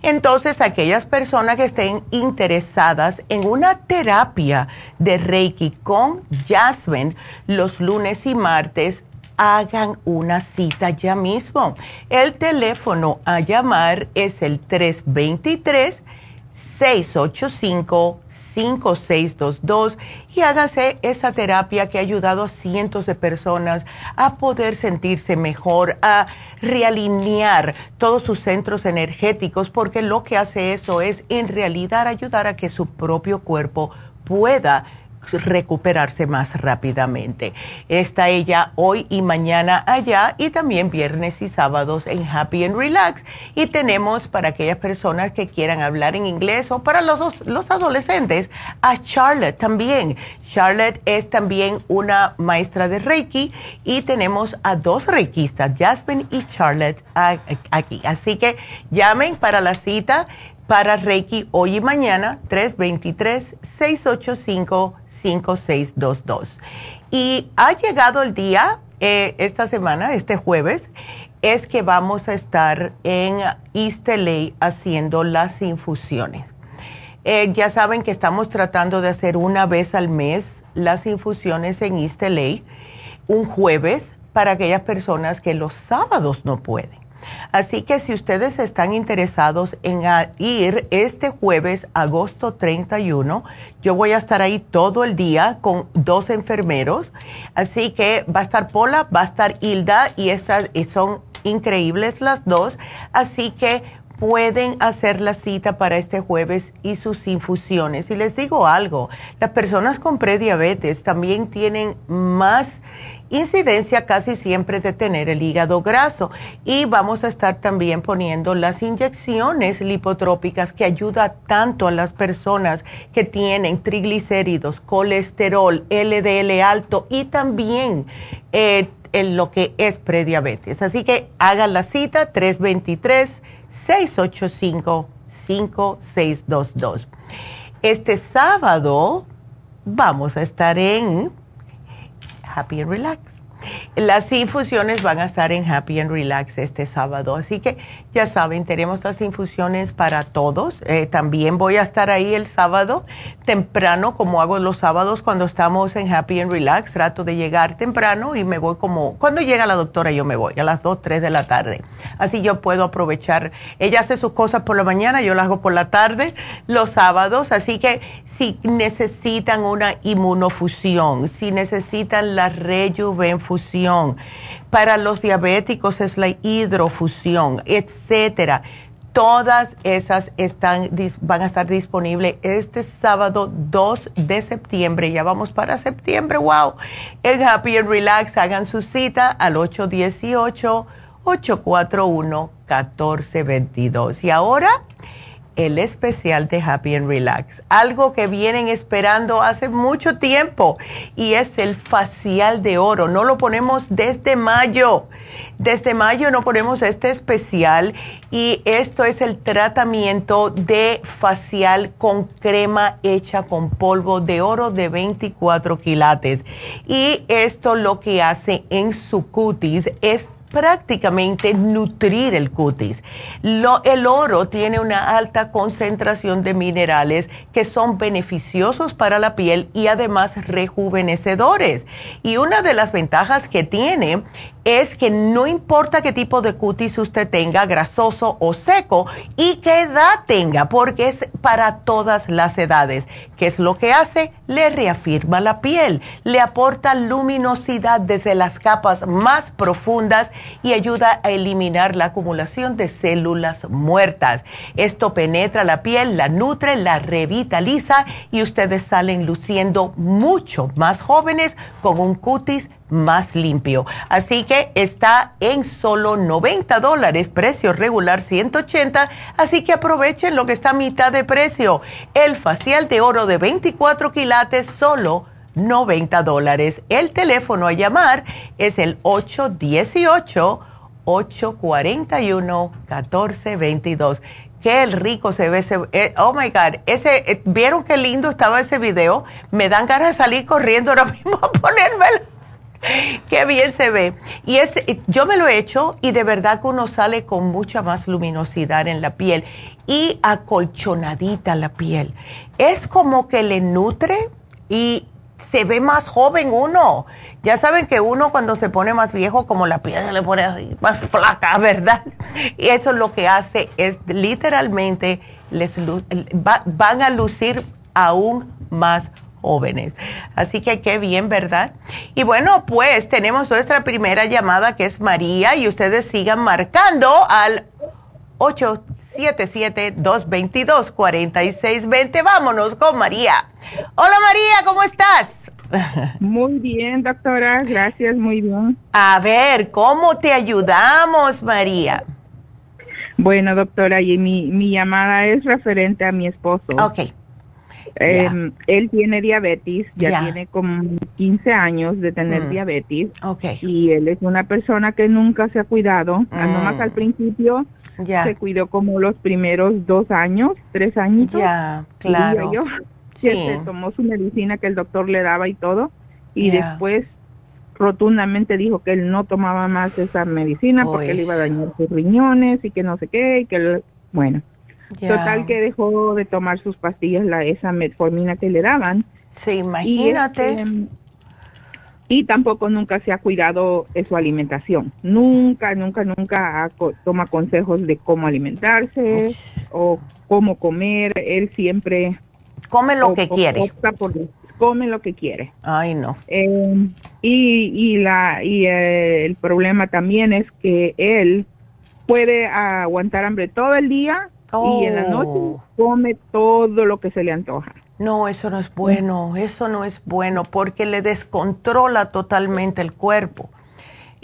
[SPEAKER 4] Entonces, aquellas personas que estén interesadas en una terapia de Reiki con Jasmine los lunes y martes, hagan una cita ya mismo. El teléfono a llamar es el 323-685-5622 y hágase esa terapia que ha ayudado a cientos de personas a poder sentirse mejor, a realinear todos sus centros energéticos, porque lo que hace eso es en realidad ayudar a que su propio cuerpo pueda recuperarse más rápidamente. Está ella hoy y mañana allá y también viernes y sábados en Happy and Relax. Y tenemos para aquellas personas que quieran hablar en inglés o para los, los adolescentes a Charlotte también. Charlotte es también una maestra de Reiki y tenemos a dos reikistas, Jasmine y Charlotte aquí. Así que llamen para la cita para Reiki hoy y mañana 323 685 5622. Y ha llegado el día, eh, esta semana, este jueves, es que vamos a estar en East LA haciendo las infusiones. Eh, ya saben que estamos tratando de hacer una vez al mes las infusiones en East LA, un jueves para aquellas personas que los sábados no pueden. Así que si ustedes están interesados en ir este jueves, agosto 31, yo voy a estar ahí todo el día con dos enfermeros. Así que va a estar Pola, va a estar Hilda y estas son increíbles las dos. Así que pueden hacer la cita para este jueves y sus infusiones. Y les digo algo, las personas con prediabetes también tienen más incidencia casi siempre de tener el hígado graso. Y vamos a estar también poniendo las inyecciones lipotrópicas que ayuda tanto a las personas que tienen triglicéridos, colesterol, LDL alto y también... Eh, en lo que es prediabetes. Así que hagan la cita 323-685-5622. Este sábado vamos a estar en Happy and Relax. Las infusiones van a estar en Happy and Relax este sábado, así que ya saben, tenemos las infusiones para todos. Eh, también voy a estar ahí el sábado temprano, como hago los sábados cuando estamos en Happy and Relax. Trato de llegar temprano y me voy como, cuando llega la doctora yo me voy, a las 2, 3 de la tarde. Así yo puedo aprovechar. Ella hace sus cosas por la mañana, yo las hago por la tarde, los sábados. Así que si necesitan una inmunofusión, si necesitan la rejuvenfusión, para los diabéticos es la hidrofusión, etcétera. Todas esas están, van a estar disponibles este sábado 2 de septiembre. Ya vamos para septiembre, wow. Es Happy and Relax. Hagan su cita al 818-841-1422. Y ahora el especial de Happy and Relax, algo que vienen esperando hace mucho tiempo y es el facial de oro. No lo ponemos desde mayo. Desde mayo no ponemos este especial y esto es el tratamiento de facial con crema hecha con polvo de oro de 24 quilates. Y esto lo que hace en su cutis es prácticamente nutrir el cutis. el oro tiene una alta concentración de minerales que son beneficiosos para la piel y además rejuvenecedores. Y una de las ventajas que tiene es que no importa qué tipo de cutis usted tenga, grasoso o seco, y qué edad tenga, porque es para todas las edades. ¿Qué es lo que hace? Le reafirma la piel, le aporta luminosidad desde las capas más profundas y ayuda a eliminar la acumulación de células muertas. Esto penetra la piel, la nutre, la revitaliza y ustedes salen luciendo mucho más jóvenes con un cutis más limpio. Así que está en solo 90 dólares, precio regular 180, así que aprovechen lo que está a mitad de precio. El facial de oro de 24 quilates solo 90 dólares. El teléfono a llamar es el 818 841 1422 qué rico se ve ese, eh, oh my God, ese, eh, ¿vieron qué lindo estaba ese video? Me dan ganas de salir corriendo ahora [laughs] mismo a ponérmelo. Qué bien se ve. Y es, yo me lo he hecho y de verdad que uno sale con mucha más luminosidad en la piel y acolchonadita la piel. Es como que le nutre y se ve más joven uno. Ya saben que uno cuando se pone más viejo, como la piel se le pone más flaca, [laughs] ¿verdad? Y eso es lo que hace, es literalmente les van a lucir aún más jóvenes. Así que qué bien, ¿verdad? Y bueno, pues tenemos nuestra primera llamada que es María y ustedes sigan marcando al 877-222-4620. Vámonos con María. Hola María, ¿cómo estás? [laughs]
[SPEAKER 6] Muy bien, doctora, gracias, muy bien.
[SPEAKER 4] A ver, ¿cómo te ayudamos, María?
[SPEAKER 6] Bueno, doctora, y mi, mi llamada es referente a mi esposo.
[SPEAKER 4] Ok.
[SPEAKER 6] Em, él tiene diabetes, ya tiene como 15 años de tener mm. diabetes.
[SPEAKER 4] Okay.
[SPEAKER 6] Y él es una persona que nunca se ha cuidado. Ah, nomás al mm. Principio se cuidó como los primeros dos años, tres años.
[SPEAKER 4] Ya, claro.
[SPEAKER 6] Yo, [laughs] sí. se tomó su medicina que el doctor le daba y todo. Y después rotundamente dijo que él no tomaba más esa medicina porque le iba a dañar sus riñones y que no sé qué, y que, bueno. Total que dejó de tomar sus pastillas, la esa metformina que le daban.
[SPEAKER 4] Sí, imagínate.
[SPEAKER 6] Este, y, tampoco nunca se ha cuidado de su alimentación. Nunca, nunca, nunca toma consejos de cómo alimentarse o cómo comer. Él siempre
[SPEAKER 4] come lo que quiere.
[SPEAKER 6] come lo que quiere.
[SPEAKER 4] Ay, no.
[SPEAKER 6] Eh, y, y, la, y eh, el problema también es que él puede aguantar hambre todo el día y en la noche oh. come todo lo que se le antoja.
[SPEAKER 4] No, eso no es bueno, eso no es bueno porque le descontrola totalmente el cuerpo.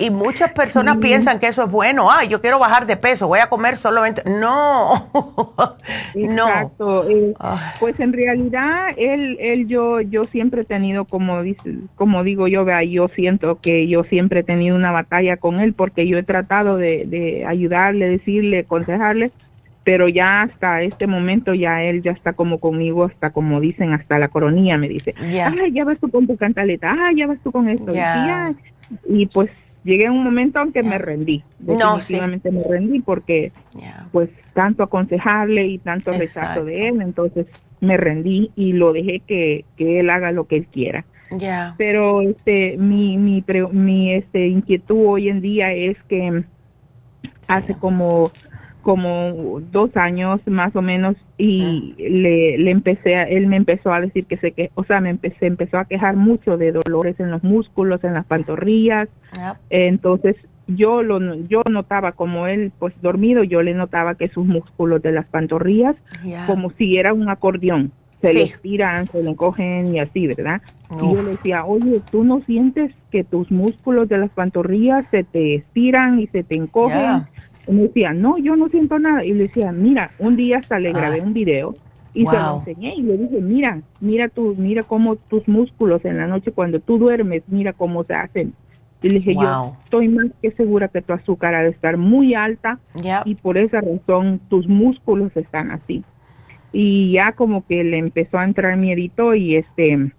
[SPEAKER 4] Y muchas personas piensan que eso es bueno. Ah, yo quiero bajar de peso, voy a comer solamente. No, [laughs]
[SPEAKER 6] no. Exacto. Eh, pues en realidad, él, él, yo, yo siempre he tenido, como dice, como digo yo, vea, yo siento que yo siempre he tenido una batalla con él porque yo he tratado de, de ayudarle, decirle, aconsejarle, pero ya hasta este momento ya él ya está como conmigo, hasta como dicen, hasta la coronilla me dice, ay, ya vas tú con tu cantaleta, ay, ya vas tú con esto. y pues llegué a un momento en que me rendí, definitivamente me rendí porque pues tanto aconsejarle y tanto rechazo de él, entonces me rendí y lo dejé que, que él haga lo que él quiera. Pero este mi mi mi este inquietud hoy en día es que hace como como dos años más o menos y le, le empecé él me empezó a decir que se que o sea me empecé empezó a quejar mucho de dolores en los músculos en las pantorrillas. Entonces yo lo yo notaba como él pues dormido yo le notaba que sus músculos de las pantorrillas como si era un acordeón. Se le estiran se le encogen y así verdad y yo le decía oye tú no sientes que tus músculos de las pantorrillas se te estiran y se te encogen me decía, no, yo no siento nada. Y le decía, mira, un día hasta le grabé ah. un video y se lo enseñé y le dije, mira, mira tú, mira cómo tus músculos en la noche cuando tú duermes, mira cómo se hacen. Y le dije, yo estoy más que segura que tu azúcar ha de estar muy alta y por esa razón tus músculos están así. Y ya como que le empezó a entrar miedito y este,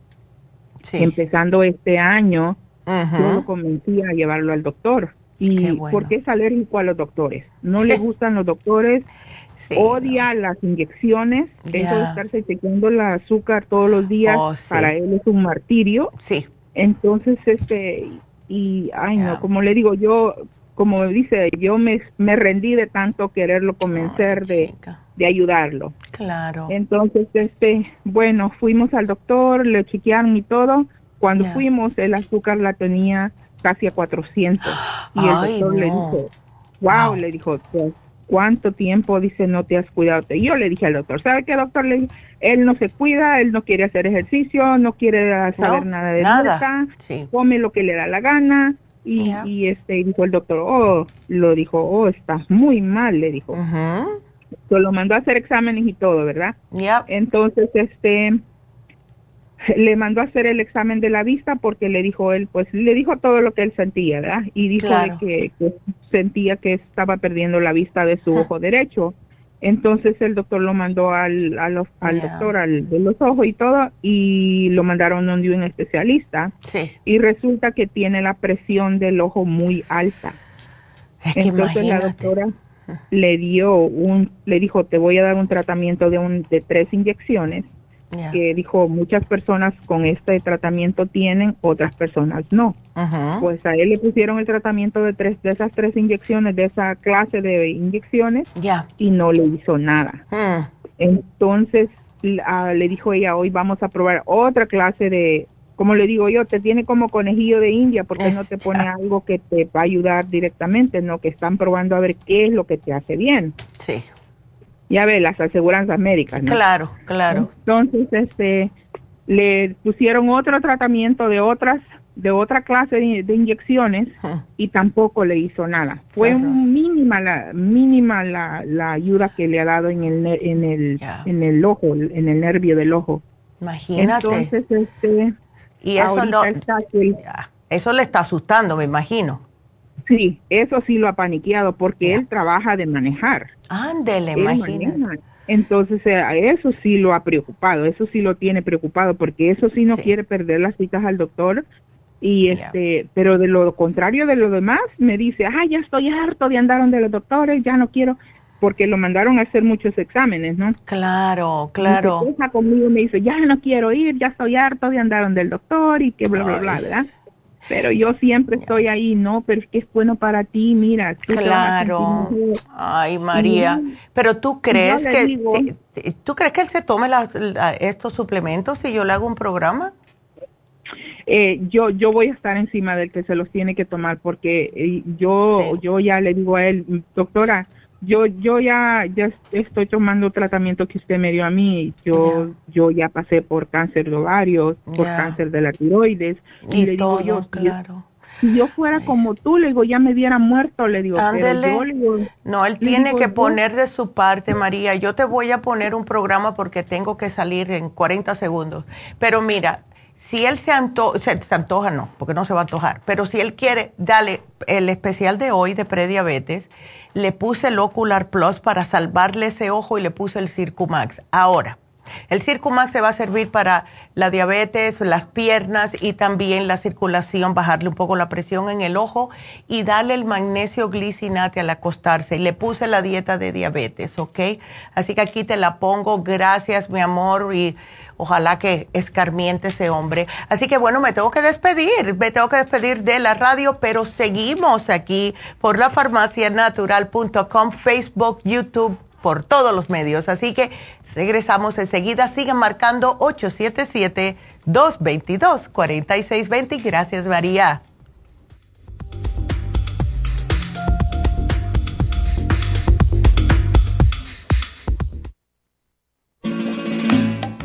[SPEAKER 6] empezando este año, yo lo convencí a llevarlo al doctor y porque es alérgico a los doctores. No [laughs] le gustan los doctores, odia las inyecciones, eso de estarse chequeando el azúcar todos los días, oh, para él es un martirio.
[SPEAKER 4] Sí.
[SPEAKER 6] Entonces, este, y, ay no, como le digo, yo, como dice, yo me, me rendí de tanto quererlo convencer de, de ayudarlo.
[SPEAKER 4] Claro.
[SPEAKER 6] Entonces, este, bueno, fuimos al doctor, le chequearon y todo. Cuando fuimos, el azúcar la tenía casi a 400. Y el doctor le dijo, wow, le dijo, pues, ¿cuánto tiempo? Dice, no te has cuidado. Y yo le dije al doctor, ¿sabe qué, doctor? Le dije, él no se cuida, él no quiere hacer ejercicio, no quiere saber nada de nada. come lo que le da la gana. Y, y este dijo el doctor, oh, lo dijo, oh, estás muy mal, le dijo. lo mandó a hacer exámenes y todo, ¿verdad? Entonces, este, le mandó a hacer el examen de la vista porque le dijo él, pues le dijo todo lo que él sentía, ¿verdad? Y dijo que, sentía que estaba perdiendo la vista de su ojo derecho. Entonces el doctor lo mandó al, al, doctor al, de los ojos y todo y lo mandaron a un especialista. Y resulta que tiene la presión del ojo muy alta. Entonces la doctora le dio un, le dijo, te voy a dar un tratamiento de, un, de tres inyecciones que dijo muchas personas con este tratamiento tienen, otras personas no. Pues a él le pusieron el tratamiento de tres de esas tres inyecciones, de esa clase de inyecciones y no le hizo nada. Hmm. Entonces le dijo ella, hoy vamos a probar otra clase de, como le digo yo, te tiene como conejillo de India porque no te pone [laughs] algo que te va a ayudar directamente, no que están probando a ver qué es lo que te hace bien.
[SPEAKER 4] Sí
[SPEAKER 6] ya ve, las aseguranzas médicas.
[SPEAKER 4] Claro, claro.
[SPEAKER 6] Entonces, este, le pusieron otro tratamiento de otras de otra clase de, inyecciones y tampoco le hizo nada. Fue mínima la mínima la, la, ayuda que le ha dado en el en el en el ojo, en el nervio del ojo.
[SPEAKER 4] Imagínate.
[SPEAKER 6] Entonces, este
[SPEAKER 4] y eso no eso le está asustando, me imagino.
[SPEAKER 6] Sí, eso sí lo ha paniqueado porque él trabaja de manejar.
[SPEAKER 4] Ándele, imagínate.
[SPEAKER 6] Entonces, eh, eso sí lo ha preocupado, eso sí lo tiene preocupado porque eso sí no quiere perder las citas al doctor y este, pero de lo contrario de lo demás me dice, "Ah, ya estoy harto de andar donde los doctores, ya no quiero." porque lo mandaron a hacer muchos exámenes, ¿no?
[SPEAKER 4] Claro, claro.
[SPEAKER 6] Y conmigo me dice, ya no quiero ir, ya estoy harto de andar donde el doctor y que bla, bla, bla, ¿verdad? Pero yo siempre estoy ahí, no, pero es que es bueno para ti, mira.
[SPEAKER 4] claro. Ay, María, pero tú crees que tú crees que él se tome estos suplementos si yo le hago un programa?
[SPEAKER 6] Eh, yo yo voy a estar encima del que se los tiene que tomar porque eh, yo yo ya le digo a él, doctora, yo yo ya ya estoy tomando tratamiento que usted me dio a mí. Yo yo ya pasé por cáncer de ovarios por cáncer de la tiroides
[SPEAKER 4] y, le digo yo claro.
[SPEAKER 6] si yo fuera como tú, le digo, ya me hubiera muerto, le digo.
[SPEAKER 7] no, él tiene que poner de su parte, María. Yo te voy a poner un programa porque tengo que salir en 40 segundos. Pero mira, si él se, se, antoja, no, porque no se va a antojar, pero si él quiere, dale el especial de hoy de prediabetes, le puse el Ocular Plus para salvarle ese ojo y le puse el Circumax. Ahora, el Circumax se va a servir para la diabetes, las piernas y también la circulación, bajarle un poco la presión en el ojo y darle el magnesio glicinate al acostarse. Y le puse la dieta de diabetes, ¿ok? Así que aquí te la pongo. Gracias, mi amor, y ojalá que escarmiente ese hombre. Así que bueno, me tengo que despedir, me tengo que despedir de la radio, pero seguimos aquí por la farmacianatural.com, Facebook, YouTube, por todos los medios. Así que Regresamos enseguida. Sigan marcando 877-222-4620. Gracias, María.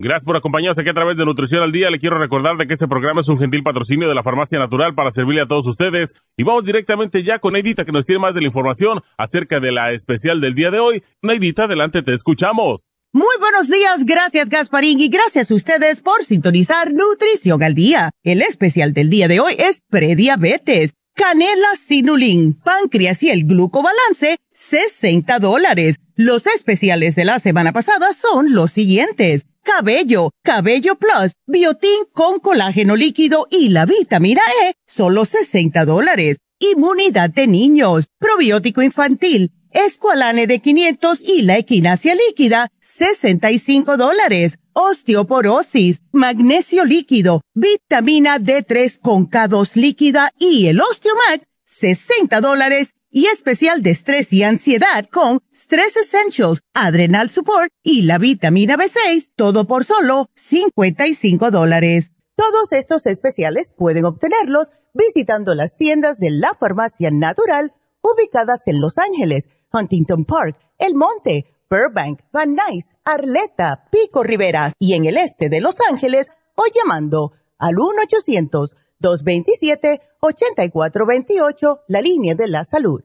[SPEAKER 8] Gracias por acompañarnos aquí a través de Nutrición al Día. Le quiero recordar de que este programa es un gentil patrocinio de la Farmacia Natural para servirle a todos ustedes. Y vamos directamente ya con Neidita que nos tiene más de la información acerca de la especial del día de hoy. Neidita, adelante, te escuchamos.
[SPEAKER 4] Muy buenos días, gracias Gasparín y gracias a ustedes por sintonizar Nutrición al Día. El especial del día de hoy es prediabetes, canela sinulín, páncreas y el glucobalance, 60 dólares. Los especiales de la semana pasada son los siguientes cabello, cabello plus, biotín con colágeno líquido y la vitamina E, solo 60 dólares. Inmunidad de niños, probiótico infantil, escualane de 500 y la equinacia líquida, 65 dólares. Osteoporosis, magnesio líquido, vitamina D3 con K2 líquida y el Osteomax, 60 dólares y especial de estrés y ansiedad con Stress Essentials, Adrenal Support y la vitamina B6, todo por solo 55 dólares. Todos estos especiales pueden obtenerlos visitando las tiendas de la farmacia natural ubicadas en Los Ángeles, Huntington Park, El Monte, Burbank, Van Nuys, Arleta, Pico Rivera y en el este de Los Ángeles o llamando al 1 800 227-8428, la línea de la salud.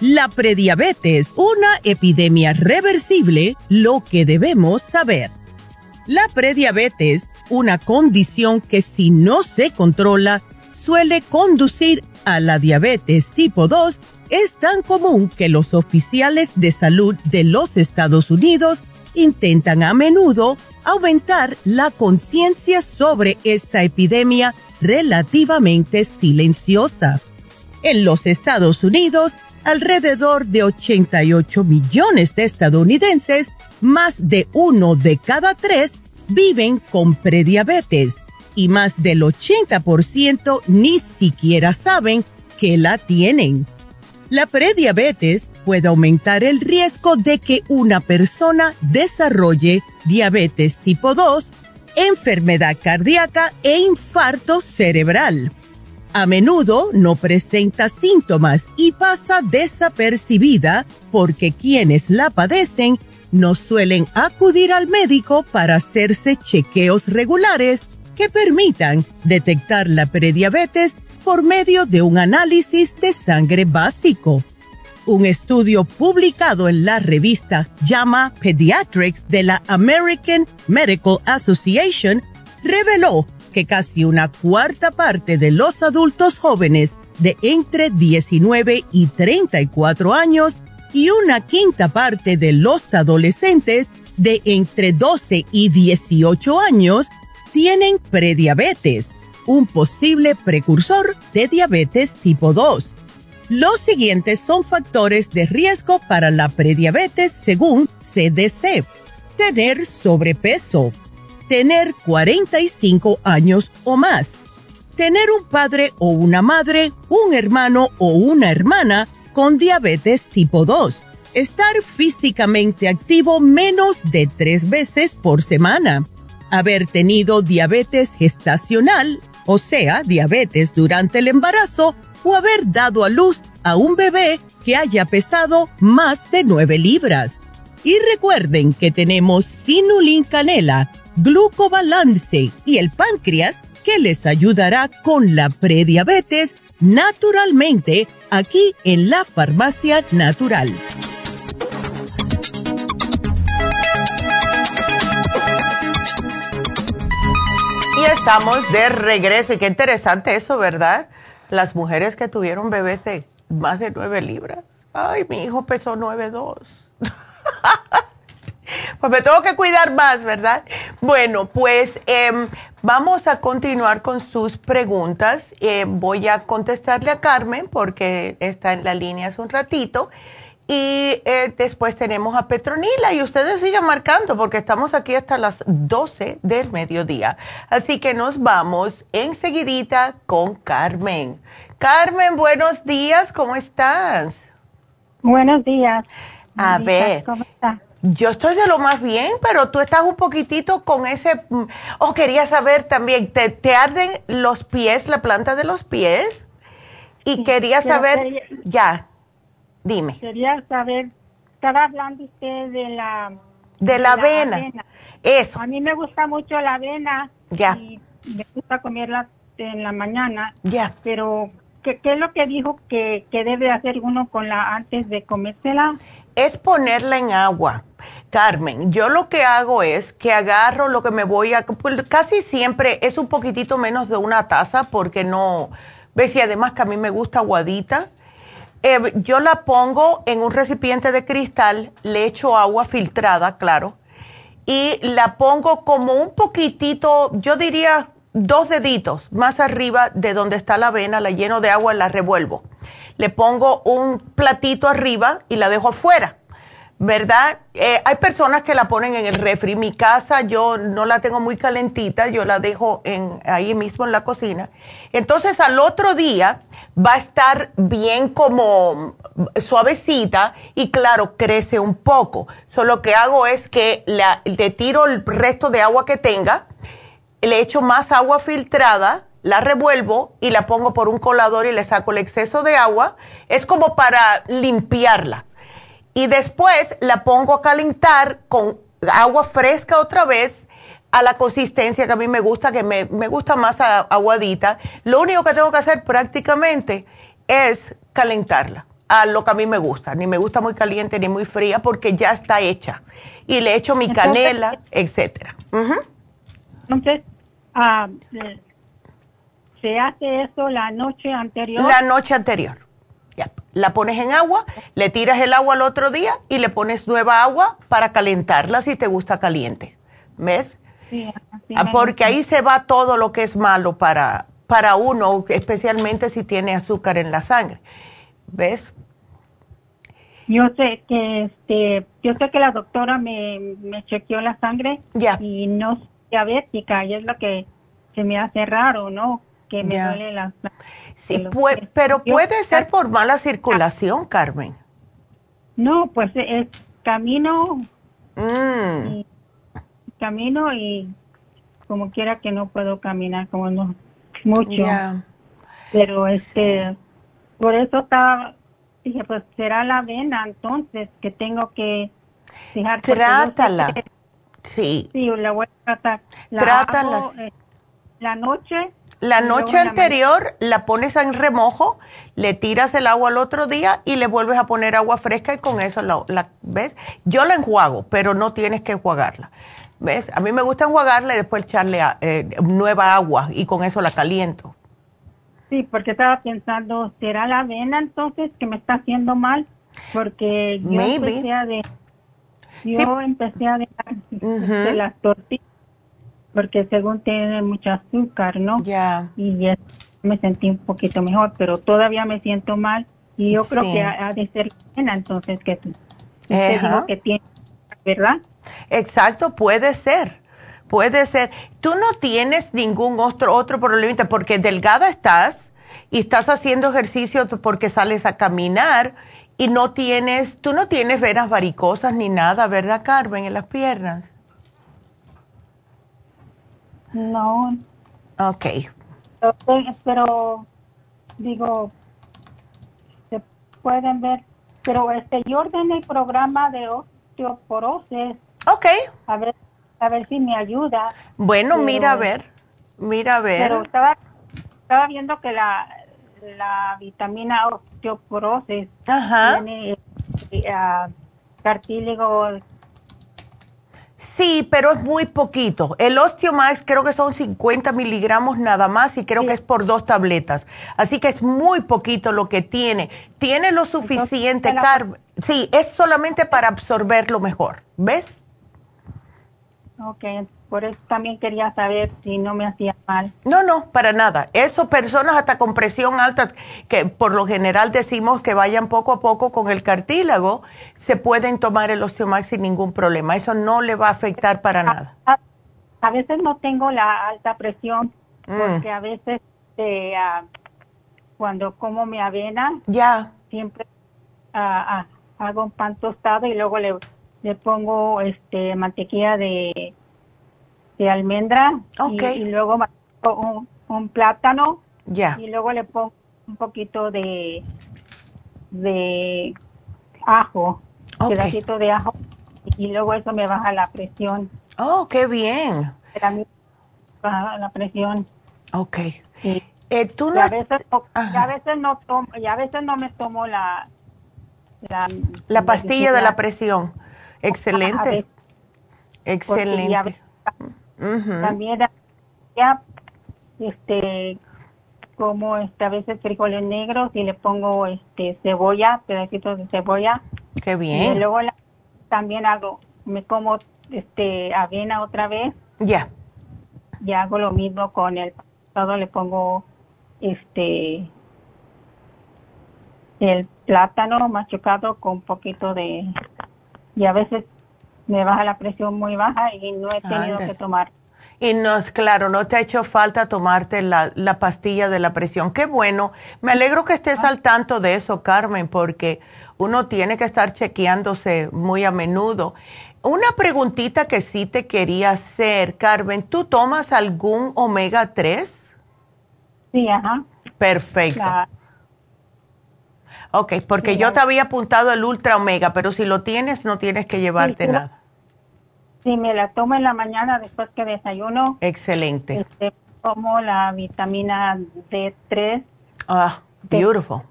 [SPEAKER 4] La prediabetes, una epidemia reversible, lo que debemos saber. La prediabetes, una condición que si no se controla, suele conducir a la diabetes tipo 2, es tan común que los oficiales de salud de los Estados Unidos intentan a menudo aumentar la conciencia sobre esta epidemia relativamente silenciosa. En los Estados Unidos, alrededor de 88 millones de estadounidenses, más de uno de cada tres, viven con prediabetes
[SPEAKER 5] y más del 80% ni siquiera saben que la tienen. La prediabetes puede aumentar el riesgo de que una persona desarrolle diabetes tipo 2, enfermedad cardíaca e infarto cerebral. A menudo no presenta síntomas y pasa desapercibida porque quienes la padecen no suelen acudir al médico para hacerse chequeos regulares que permitan detectar la prediabetes por medio de un análisis de sangre básico. Un estudio publicado en la revista JAMA Pediatrics de la American Medical Association reveló que casi una cuarta parte de los adultos jóvenes de entre 19 y 34 años y una quinta parte de los adolescentes de entre 12 y 18 años tienen prediabetes, un posible precursor de diabetes tipo 2. Los siguientes son factores de riesgo para la prediabetes según CDC. Tener sobrepeso, tener 45 años o más, tener un padre o una madre, un hermano o una hermana con diabetes tipo 2. Estar físicamente activo menos de tres veces por semana. Haber tenido diabetes gestacional, o sea, diabetes durante el embarazo, o haber dado a luz a un bebé que haya pesado más de 9 libras. Y recuerden que tenemos Sinulin Canela, Glucobalance y el páncreas que les ayudará con la prediabetes naturalmente aquí en la farmacia natural.
[SPEAKER 4] Y estamos de regreso. Y qué interesante eso, ¿verdad? Las mujeres que tuvieron bebés de más de nueve libras. Ay, mi hijo pesó nueve dos. [laughs] pues me tengo que cuidar más, ¿verdad? Bueno, pues em, vamos a continuar con sus preguntas. Eh, voy a contestarle a Carmen porque está en la línea hace un ratito. Y eh, después tenemos a Petronila y ustedes sigan marcando porque estamos aquí hasta las 12 del mediodía. Así que nos vamos enseguidita con Carmen. Carmen, buenos días, ¿cómo estás?
[SPEAKER 9] Buenos días.
[SPEAKER 4] A ver, ¿cómo estás? Yo estoy de lo más bien, pero tú estás un poquitito con ese... Mm, oh, quería saber también, ¿te, te arden los pies, la planta de los pies? Y quería saber... ya, dime.
[SPEAKER 9] Quería saber, estaba hablando usted de la...
[SPEAKER 4] De, la, avena. Eso.
[SPEAKER 9] A mí me gusta mucho la avena.
[SPEAKER 4] Ya.
[SPEAKER 9] Y me gusta comerla en la mañana.
[SPEAKER 4] Ya.
[SPEAKER 9] Pero, ¿qué, ¿qué, es lo que dijo que, que debe hacer uno con la antes de comérsela?
[SPEAKER 4] Es ponerla en agua. Carmen, yo lo que hago es que agarro lo que me voy a, pues, casi siempre es un poquitito menos de una taza porque no, ves, y además que a mí me gusta aguadita. Eh, yo la pongo en un recipiente de cristal, le echo agua filtrada, claro, y la pongo como un poquitito, yo diría dos deditos más arriba de donde está la avena, la lleno de agua la revuelvo le pongo un platito arriba y la dejo afuera. ¿Verdad? Eh, hay personas que la ponen en el refri. Mi casa yo no la tengo muy calentita, yo la dejo en, ahí mismo en la cocina. Entonces al otro día va a estar bien como suavecita y claro, crece un poco. Solo lo que hago es que le tiro el resto de agua que tenga, le echo más agua filtrada la revuelvo y la pongo por un colador y le saco el exceso de agua. Es como para limpiarla. Y después la pongo a calentar con agua fresca otra vez a la consistencia que a mí me gusta, que me, gusta más aguadita. Lo único que tengo que hacer prácticamente es calentarla a lo que a mí me gusta. Ni me gusta muy caliente ni muy fría porque ya está hecha. Y le echo mi canela, etcétera.
[SPEAKER 9] Entonces, ah, ¿Se hace eso la noche anterior?
[SPEAKER 4] La noche anterior. Ya. La pones en agua, le tiras el agua al otro día y le pones nueva agua para calentarla si te gusta caliente. ¿Ves?
[SPEAKER 9] Sí,
[SPEAKER 4] ah, Porque ahí se va todo lo que es malo para, para uno, especialmente si tiene azúcar en la sangre. ¿Ves?
[SPEAKER 9] Yo sé que este, yo sé que la doctora me, me chequeó la sangre
[SPEAKER 4] ya.
[SPEAKER 9] y no es diabética y es lo que se me hace raro, ¿no? Que me duele la...
[SPEAKER 4] Sí, pero puede ser por mala circulación, Carmen.
[SPEAKER 9] No, pues es camino, mm. camino y como quiera que no puedo caminar, como no mucho. Pero este, por eso estaba, dije, pues será la vena entonces que tengo que fijar.
[SPEAKER 4] Trátala. sí.
[SPEAKER 9] Sí, la voy a tratar.
[SPEAKER 4] La Trátala.
[SPEAKER 9] Eh, la noche.
[SPEAKER 4] La noche anterior la, pones en remojo, le tiras el agua al otro día y le vuelves a poner agua fresca y con eso la, ¿ves? Yo la enjuago, pero no tienes que enjuagarla. ¿Ves? A mí me gusta enjuagarla y después echarle eh, nueva agua y con eso la caliento.
[SPEAKER 9] Sí, porque estaba pensando, ¿será la avena entonces que me está haciendo mal? Porque yo empecé a de, yo empecé a dejar de las tortillas porque según tiene mucho azúcar, ¿no?
[SPEAKER 4] Ya.
[SPEAKER 9] Y ya me sentí un poquito mejor, pero todavía me siento mal y yo creo que ha, de ser avena entonces que digo que tiene, ¿verdad?
[SPEAKER 4] Exacto, puede ser. Puede ser. Tú no tienes ningún otro, otro problema porque delgada estás y estás haciendo ejercicio porque sales a caminar y no tienes, tú no tienes venas varicosas ni nada, ¿verdad, Carmen, en las piernas?
[SPEAKER 9] No.
[SPEAKER 4] Ok.
[SPEAKER 9] Pero, digo, se pueden ver, pero este, yo ordené el programa de osteoporosis.
[SPEAKER 4] Ok.
[SPEAKER 9] A ver a ver si me ayuda.
[SPEAKER 4] Bueno, mira a ver, mira a ver.
[SPEAKER 9] Pero estaba, estaba viendo que la, la vitamina osteoporosis tiene uh, cartílago.
[SPEAKER 4] Sí, pero es muy poquito. El Osteomax creo que son 50 miligramos nada más y creo que es por dos tabletas. Así que es muy poquito lo que tiene. Tiene lo suficiente, Carmen. Sí, es solamente para absorberlo mejor. ¿Ves?
[SPEAKER 9] Ok, por eso también quería saber si no me hacía mal.
[SPEAKER 4] No, no, para nada. Eso, personas hasta con presión alta, que por lo general decimos que vayan poco a poco con el cartílago, se pueden tomar el osteomax sin ningún problema. Eso no le va a afectar para nada.
[SPEAKER 9] A, veces no tengo la alta presión, mm. porque a veces eh, cuando como mi avena,
[SPEAKER 4] ya
[SPEAKER 9] siempre ah, hago un pan tostado y luego le le pongo este mantequilla de, de almendra y, luego un, un plátano y luego le pongo un poquito de de ajo, un pedacito de ajo y luego eso me baja la presión.
[SPEAKER 4] Oh, qué bien.
[SPEAKER 9] baja la presión.
[SPEAKER 4] Ok.
[SPEAKER 9] Eh, ¿tú no... a veces no, a veces no tomo, y a veces no me tomo la
[SPEAKER 4] la, la pastilla de la presión. Excelente. Excelente.
[SPEAKER 9] También ya, este, como este, a veces frijoles negros y le pongo este cebolla, pedacitos de cebolla.
[SPEAKER 4] Qué bien.
[SPEAKER 9] Y luego también hago, me como este avena otra vez.
[SPEAKER 4] Ya.
[SPEAKER 9] Y hago lo mismo con el todo le pongo este el plátano machucado con un poquito de y a veces me baja la presión muy baja y no he tenido que tomar.
[SPEAKER 4] Y no, claro, no te ha hecho falta tomarte la, la pastilla de la presión. Qué bueno. Me alegro que estés al tanto de eso, Carmen, porque uno tiene que estar chequeándose muy a menudo. Una preguntita que sí te quería hacer, Carmen, ¿tú tomas algún omega 3?
[SPEAKER 9] Sí, ajá.
[SPEAKER 4] Perfecto. Ok, porque yo te había apuntado el Ultra Omega, pero si lo tienes, no tienes que llevarte nada.
[SPEAKER 9] Si me la tomo en la mañana después que desayuno.
[SPEAKER 4] Excelente.
[SPEAKER 9] Este, tomo la vitamina D3.
[SPEAKER 4] Ah, beautiful.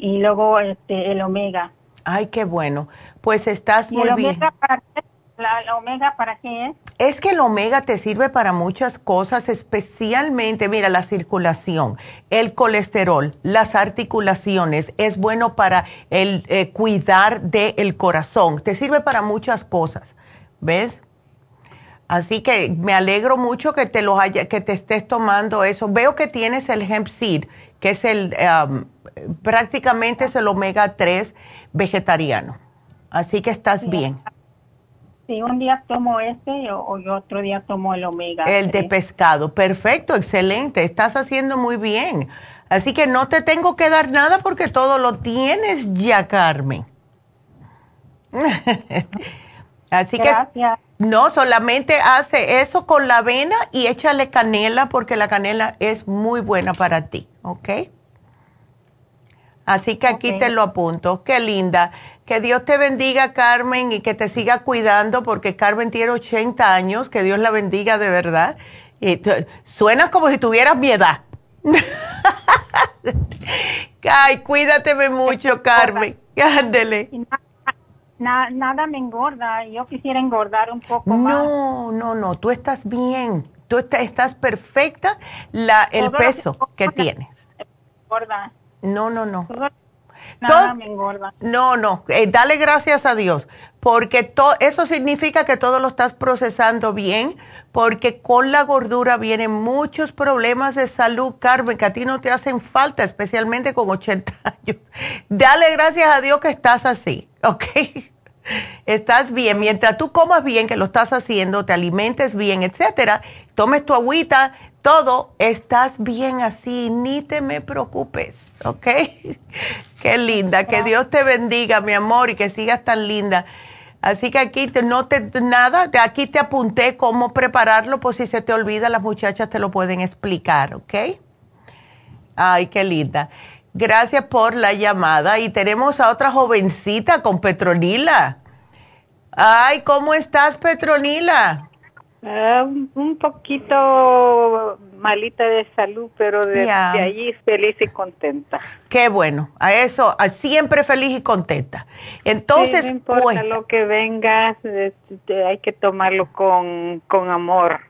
[SPEAKER 9] y luego este, el omega.
[SPEAKER 4] Ay, qué bueno. Pues estás muy bien.
[SPEAKER 9] ¿La, omega para qué es?
[SPEAKER 4] Es que el omega te sirve para muchas cosas, especialmente, mira, la circulación, el colesterol, las articulaciones, es bueno para el eh, cuidar del corazón, te sirve para muchas cosas, ¿ves? Así que me alegro mucho que te, lo haya, que te estés tomando eso. Veo que tienes el hemp seed, que es el, um, prácticamente es el omega 3 vegetariano. Así que estás bien.
[SPEAKER 9] Sí, un día tomo este o, otro día tomo el omega.
[SPEAKER 4] El de pescado, perfecto, excelente, estás haciendo muy bien. Así que no te tengo que dar nada porque todo lo tienes ya, Carmen. [laughs] Así Gracias. que no, solamente hace eso con la avena y échale canela porque la canela es muy buena para ti, ¿ok? Así que aquí te lo apunto. Qué linda. Que Dios te bendiga, Carmen, y que te siga cuidando, porque Carmen tiene 80 años. Que Dios la bendiga de verdad. Y suenas como si tuvieras mi edad. [laughs] Ay, cuídateme mucho, Carmen. [laughs] Ándele.
[SPEAKER 9] nada me engorda. Yo quisiera engordar un poco
[SPEAKER 4] más. No, no, no. Tú estás bien. Tú estás perfecta. La, el peso que, tienes. Engorda. No, no, no.
[SPEAKER 9] Nada me engorda.
[SPEAKER 4] No, no, eh, dale gracias a Dios, porque eso significa que todo lo estás procesando bien, porque con la gordura vienen muchos problemas de salud, Carmen, que a ti no te hacen falta, especialmente con 80 [laughs] años. Dale gracias a Dios que estás así, ¿ok? Estás bien. Mientras tú comas bien, que lo estás haciendo, te alimentes bien, etcétera, tomes tu agüita, todo, estás bien así, ni te me preocupes, ¿ok? [laughs] Qué linda, que Dios te bendiga, mi amor, y que sigas tan linda. Así que aquí te, no te, nada, aquí te apunté cómo prepararlo, por si se te olvida, las muchachas te lo pueden explicar, ¿ok? Ay, qué linda. Gracias por la llamada. Y tenemos a otra jovencita con Petronila. Ay, ¿cómo estás, Petronila?
[SPEAKER 10] Ah, un poquito malita de salud, pero de, allí feliz y contenta.
[SPEAKER 4] Qué bueno, a eso, siempre feliz y contenta. Entonces,
[SPEAKER 10] no importa lo que venga, este, hay que tomarlo con, con amor.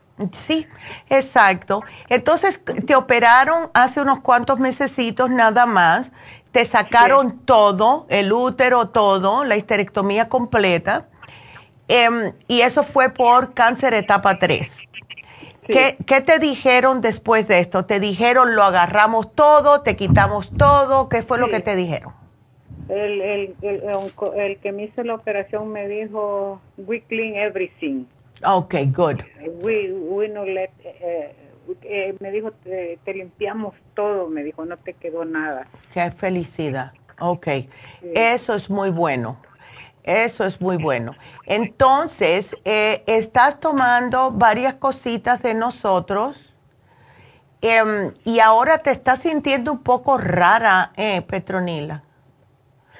[SPEAKER 4] Sí, exacto. Entonces, te operaron hace unos cuantos mesecitos nada más, te sacaron todo, el útero, todo, la histerectomía completa Em, y eso fue por cáncer etapa 3. ¿Qué, te dijeron después de esto? ¿Te dijeron lo agarramos todo, te quitamos todo? ¿Qué fue lo que te dijeron?
[SPEAKER 10] El, el, el, que me hizo la operación me dijo, we clean everything.
[SPEAKER 4] Ok, good.
[SPEAKER 10] We, we no let, eh, eh, me dijo, te, limpiamos todo, me dijo, no te quedó nada.
[SPEAKER 4] Qué felicidad. Ok, eso es muy bueno. Eso es muy bueno. Entonces, eh, estás tomando varias cositas de nosotros em, y ahora te estás sintiendo un poco rara, eh, Petronila.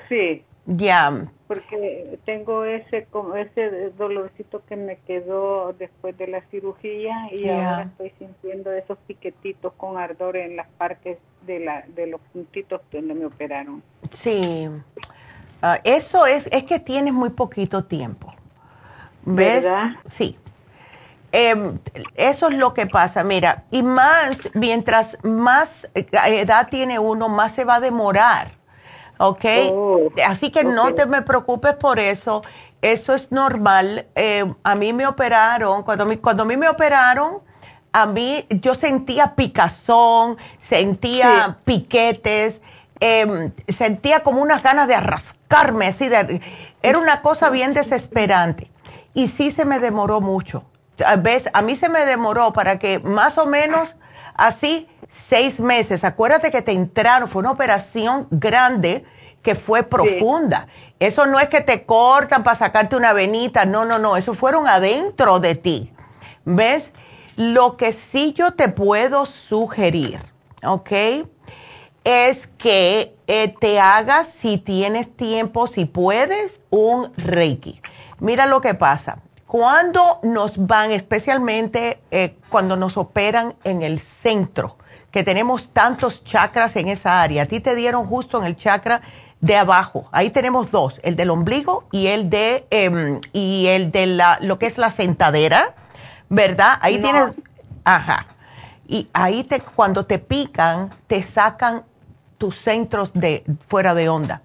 [SPEAKER 10] Sí.
[SPEAKER 4] Ya.
[SPEAKER 10] Porque tengo ese, como ese dolorcito que me quedó después de la cirugía y ahora estoy sintiendo esos piquetitos con ardor en las partes de, la, de los puntitos donde me operaron.
[SPEAKER 4] Sí. Ah, eso es, es que tienes muy poquito tiempo. ¿Ves? ¿Verdad? Sí. Em, eso es lo que pasa, mira, y más, mientras más edad tiene uno, más se va a demorar, ¿ok? Oh, Así que no te me preocupes por eso, eso es normal. Em, a mí me operaron, cuando, cuando a mí me operaron, a mí yo sentía picazón, sentía piquetes, Em, sentía como unas ganas de arrascarme, así de, era una cosa bien desesperante. Y sí se me demoró mucho. ¿Ves? A mí se me demoró para que más o menos así seis meses. Acuérdate que te entraron, fue una operación grande que fue profunda. Eso no es que te cortan para sacarte una venita, no, no, no, eso fueron adentro de ti. ¿Ves? Lo que sí yo te puedo sugerir, ¿ok? Es que eh, te hagas, si tienes tiempo, si puedes, un Reiki. Mira lo que pasa. Cuando nos van, especialmente eh, cuando nos operan en el centro, que tenemos tantos chakras en esa área, a ti te dieron justo en el chakra de abajo. Ahí tenemos dos, el del ombligo y el de em, y el de la lo que es la sentadera, ¿verdad? Ahí tienes, ajá. Y ahí te cuando te pican te sacan tus centros de fuera de onda.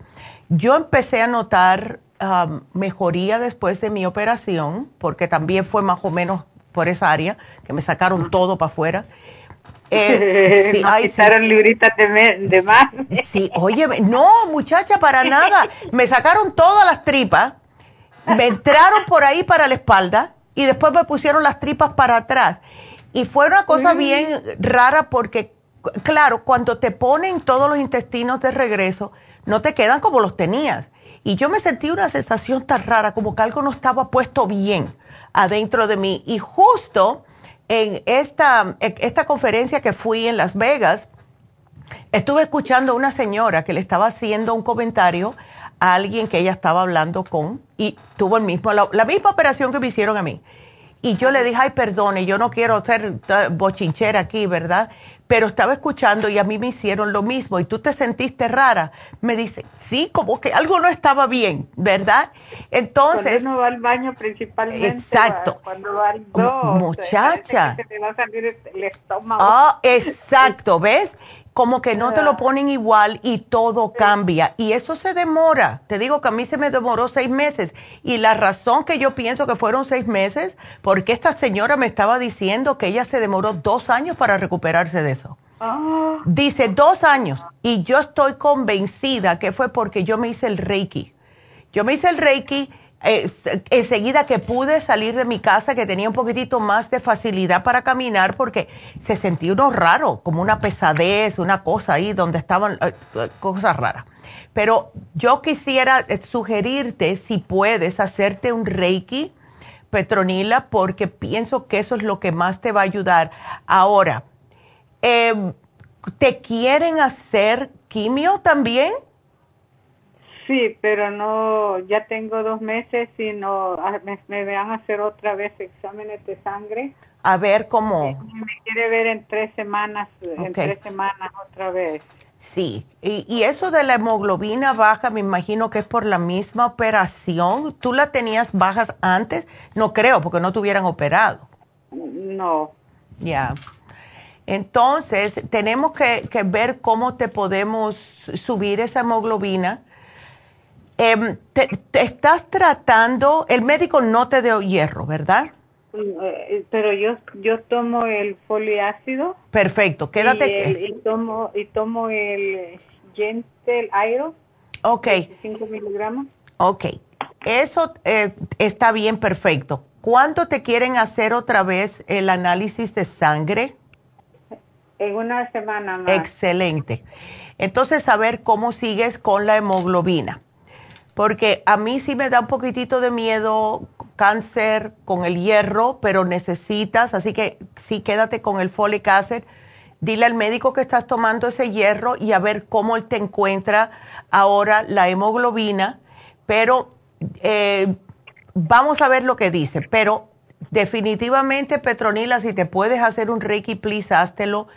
[SPEAKER 4] Yo empecé a notar um, mejoría después de mi operación, porque también fue más o menos por esa área, que me sacaron todo para afuera. [laughs]
[SPEAKER 10] Eh, sí, quitaron libritas de, más.
[SPEAKER 4] Sí, oye, no, muchacha, para nada. Me sacaron todas las tripas me entraron por ahí para la espalda y después me pusieron las tripas para atrás. Y fue una cosa bien rara porque, claro, cuando te ponen todos los intestinos de regreso, no te quedan como los tenías. Y yo me sentí una sensación tan rara, como que algo no estaba puesto bien adentro de mí. Y justo en esta, esta conferencia que fui en Las Vegas, estuve escuchando a una señora que le estaba haciendo un comentario a alguien que ella estaba hablando con y tuvo el mismo, la, misma operación que me hicieron a mí. Y yo le dije, ay, perdone, yo no quiero ser bochinchera aquí, ¿verdad? Pero estaba escuchando y a mí me hicieron lo mismo y tú te sentiste rara. Me dice, sí, como que algo no estaba bien, ¿verdad? Entonces...
[SPEAKER 10] Cuando uno va al baño principalmente.
[SPEAKER 4] Exacto.
[SPEAKER 10] Cuando va al dos,
[SPEAKER 4] Muchacha.
[SPEAKER 10] Se te va a salir el estómago.
[SPEAKER 4] Ah, exacto, ¿ves? Como que no te lo ponen igual y todo cambia. Y eso se demora. Te digo que a mí se me demoró seis meses. Y la razón que yo pienso que fueron seis meses, porque esta señora me estaba diciendo que ella se demoró dos años para recuperarse de eso. Ah. Dice dos años. Y yo estoy convencida que fue porque yo me hice el Reiki. Yo me hice el Reiki enseguida que pude salir de mi casa, que tenía un poquitito más de facilidad para caminar, porque se sentía uno raro, como una pesadez, una cosa ahí donde estaban eh, cosas raras. Pero yo quisiera eh, sugerirte, si puedes, hacerte un Reiki, Petronila, porque pienso que eso es lo que más te va a ayudar. Ahora, em, ¿te quieren hacer quimio también?
[SPEAKER 10] Sí, pero no, ya tengo dos meses y no, ah, me, me van a hacer otra vez exámenes de sangre.
[SPEAKER 4] A ver cómo.
[SPEAKER 10] Me, quiere ver en tres semanas, en tres semanas otra vez.
[SPEAKER 4] Sí, y, y, eso de la hemoglobina baja, me imagino que es por la misma operación. ¿Tú la tenías bajas antes? No creo, porque no te hubieran operado.
[SPEAKER 10] No.
[SPEAKER 4] Ya. Entonces, tenemos que, que ver cómo te podemos subir esa hemoglobina eh, te, estás tratando, el médico no te dio hierro, ¿verdad?
[SPEAKER 10] Mm, eh, pero yo yo tomo el foliácido.
[SPEAKER 4] Perfecto, quédate.
[SPEAKER 10] Y, tomo y tomo el Gentle Iron.
[SPEAKER 4] Ok.
[SPEAKER 10] 5 miligramos.
[SPEAKER 4] Ok, eso eh, está bien, perfecto. ¿Cuándo te quieren hacer otra vez el análisis de sangre?
[SPEAKER 10] En una semana más.
[SPEAKER 4] Excelente. Entonces, a ver cómo sigues con la hemoglobina porque a mí sí me da un poquitito de miedo cáncer con el hierro, pero necesitas, así que sí quédate con el folic acid. Dile al médico que estás tomando ese hierro y a ver cómo él te encuentra ahora la hemoglobina, pero eh, vamos a ver lo que dice. Pero definitivamente, Petronila, si te puedes hacer un Reiki, please, háztelo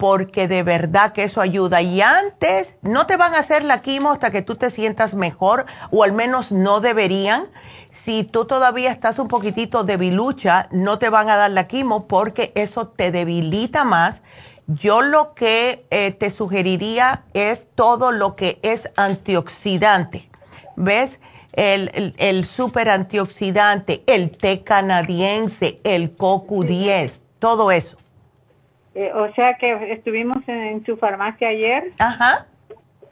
[SPEAKER 4] porque de verdad que eso ayuda. Y antes no te van a hacer la quimo hasta que tú te sientas mejor, o al menos no deberían. Si tú todavía estás un poquitito debilucha, no te van a dar la quimo porque eso te debilita más. Yo lo que eh, te sugeriría es todo lo que es antioxidante. ¿Ves? El, el, el super antioxidante, el té canadiense, el CoQ10, todo eso
[SPEAKER 10] eh, o sea que estuvimos en, su farmacia ayer.
[SPEAKER 4] Ajá.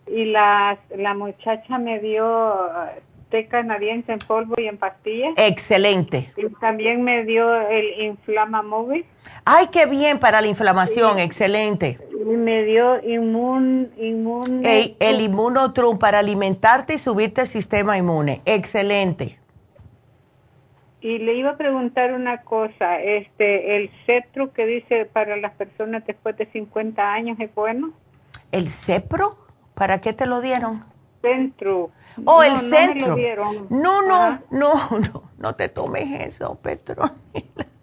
[SPEAKER 10] Y la, la muchacha me dio uh, té canadiense en polvo y en pastillas.
[SPEAKER 4] Excelente.
[SPEAKER 10] Y también me dio el Inflama Móvil.
[SPEAKER 4] Ay, qué bien para la inflamación, excelente.
[SPEAKER 10] Y me dio inmun, inmun
[SPEAKER 4] el inmunotrum para alimentarte y subirte el sistema inmune. Excelente.
[SPEAKER 10] Y le iba a preguntar una cosa, este, ¿el CEPRO que dice para las personas después de 50 años es bueno?
[SPEAKER 4] ¿El CEPRO? ¿Para qué te lo dieron?
[SPEAKER 10] Centro.
[SPEAKER 4] Oh, el centro. No, no, no, no, no te tomes eso, Petro.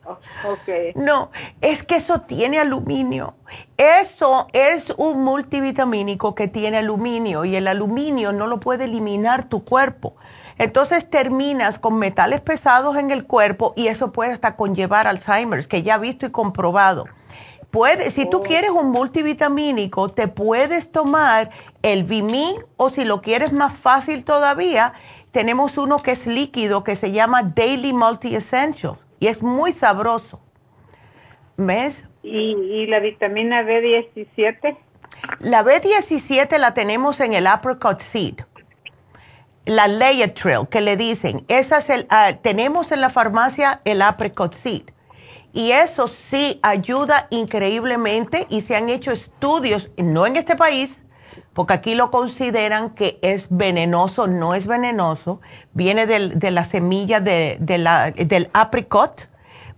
[SPEAKER 10] Oh, okay.
[SPEAKER 4] No, es que eso tiene aluminio. Eso es un multivitamínico que tiene aluminio y el aluminio no lo puede eliminar tu cuerpo. Entonces terminas con metales pesados en el cuerpo y eso puede hasta conllevar Alzheimer, que ya visto y comprobado. Puede, si tú oh. quieres un multivitamínico, te puedes tomar el Vimin o si lo quieres más fácil todavía, tenemos uno que es líquido que se llama Daily Multi Essential y es muy sabroso. ¿Ves?
[SPEAKER 10] ¿Y, y la vitamina B17?
[SPEAKER 4] La B17 la tenemos en el apricot seed la Layatril, que le dicen, esa es el, ah, tenemos en la farmacia el apricot seed. Y eso sí ayuda increíblemente y se han hecho estudios, no en este país, porque aquí lo consideran que es venenoso, no es venenoso, viene de la semilla de, la, del apricot,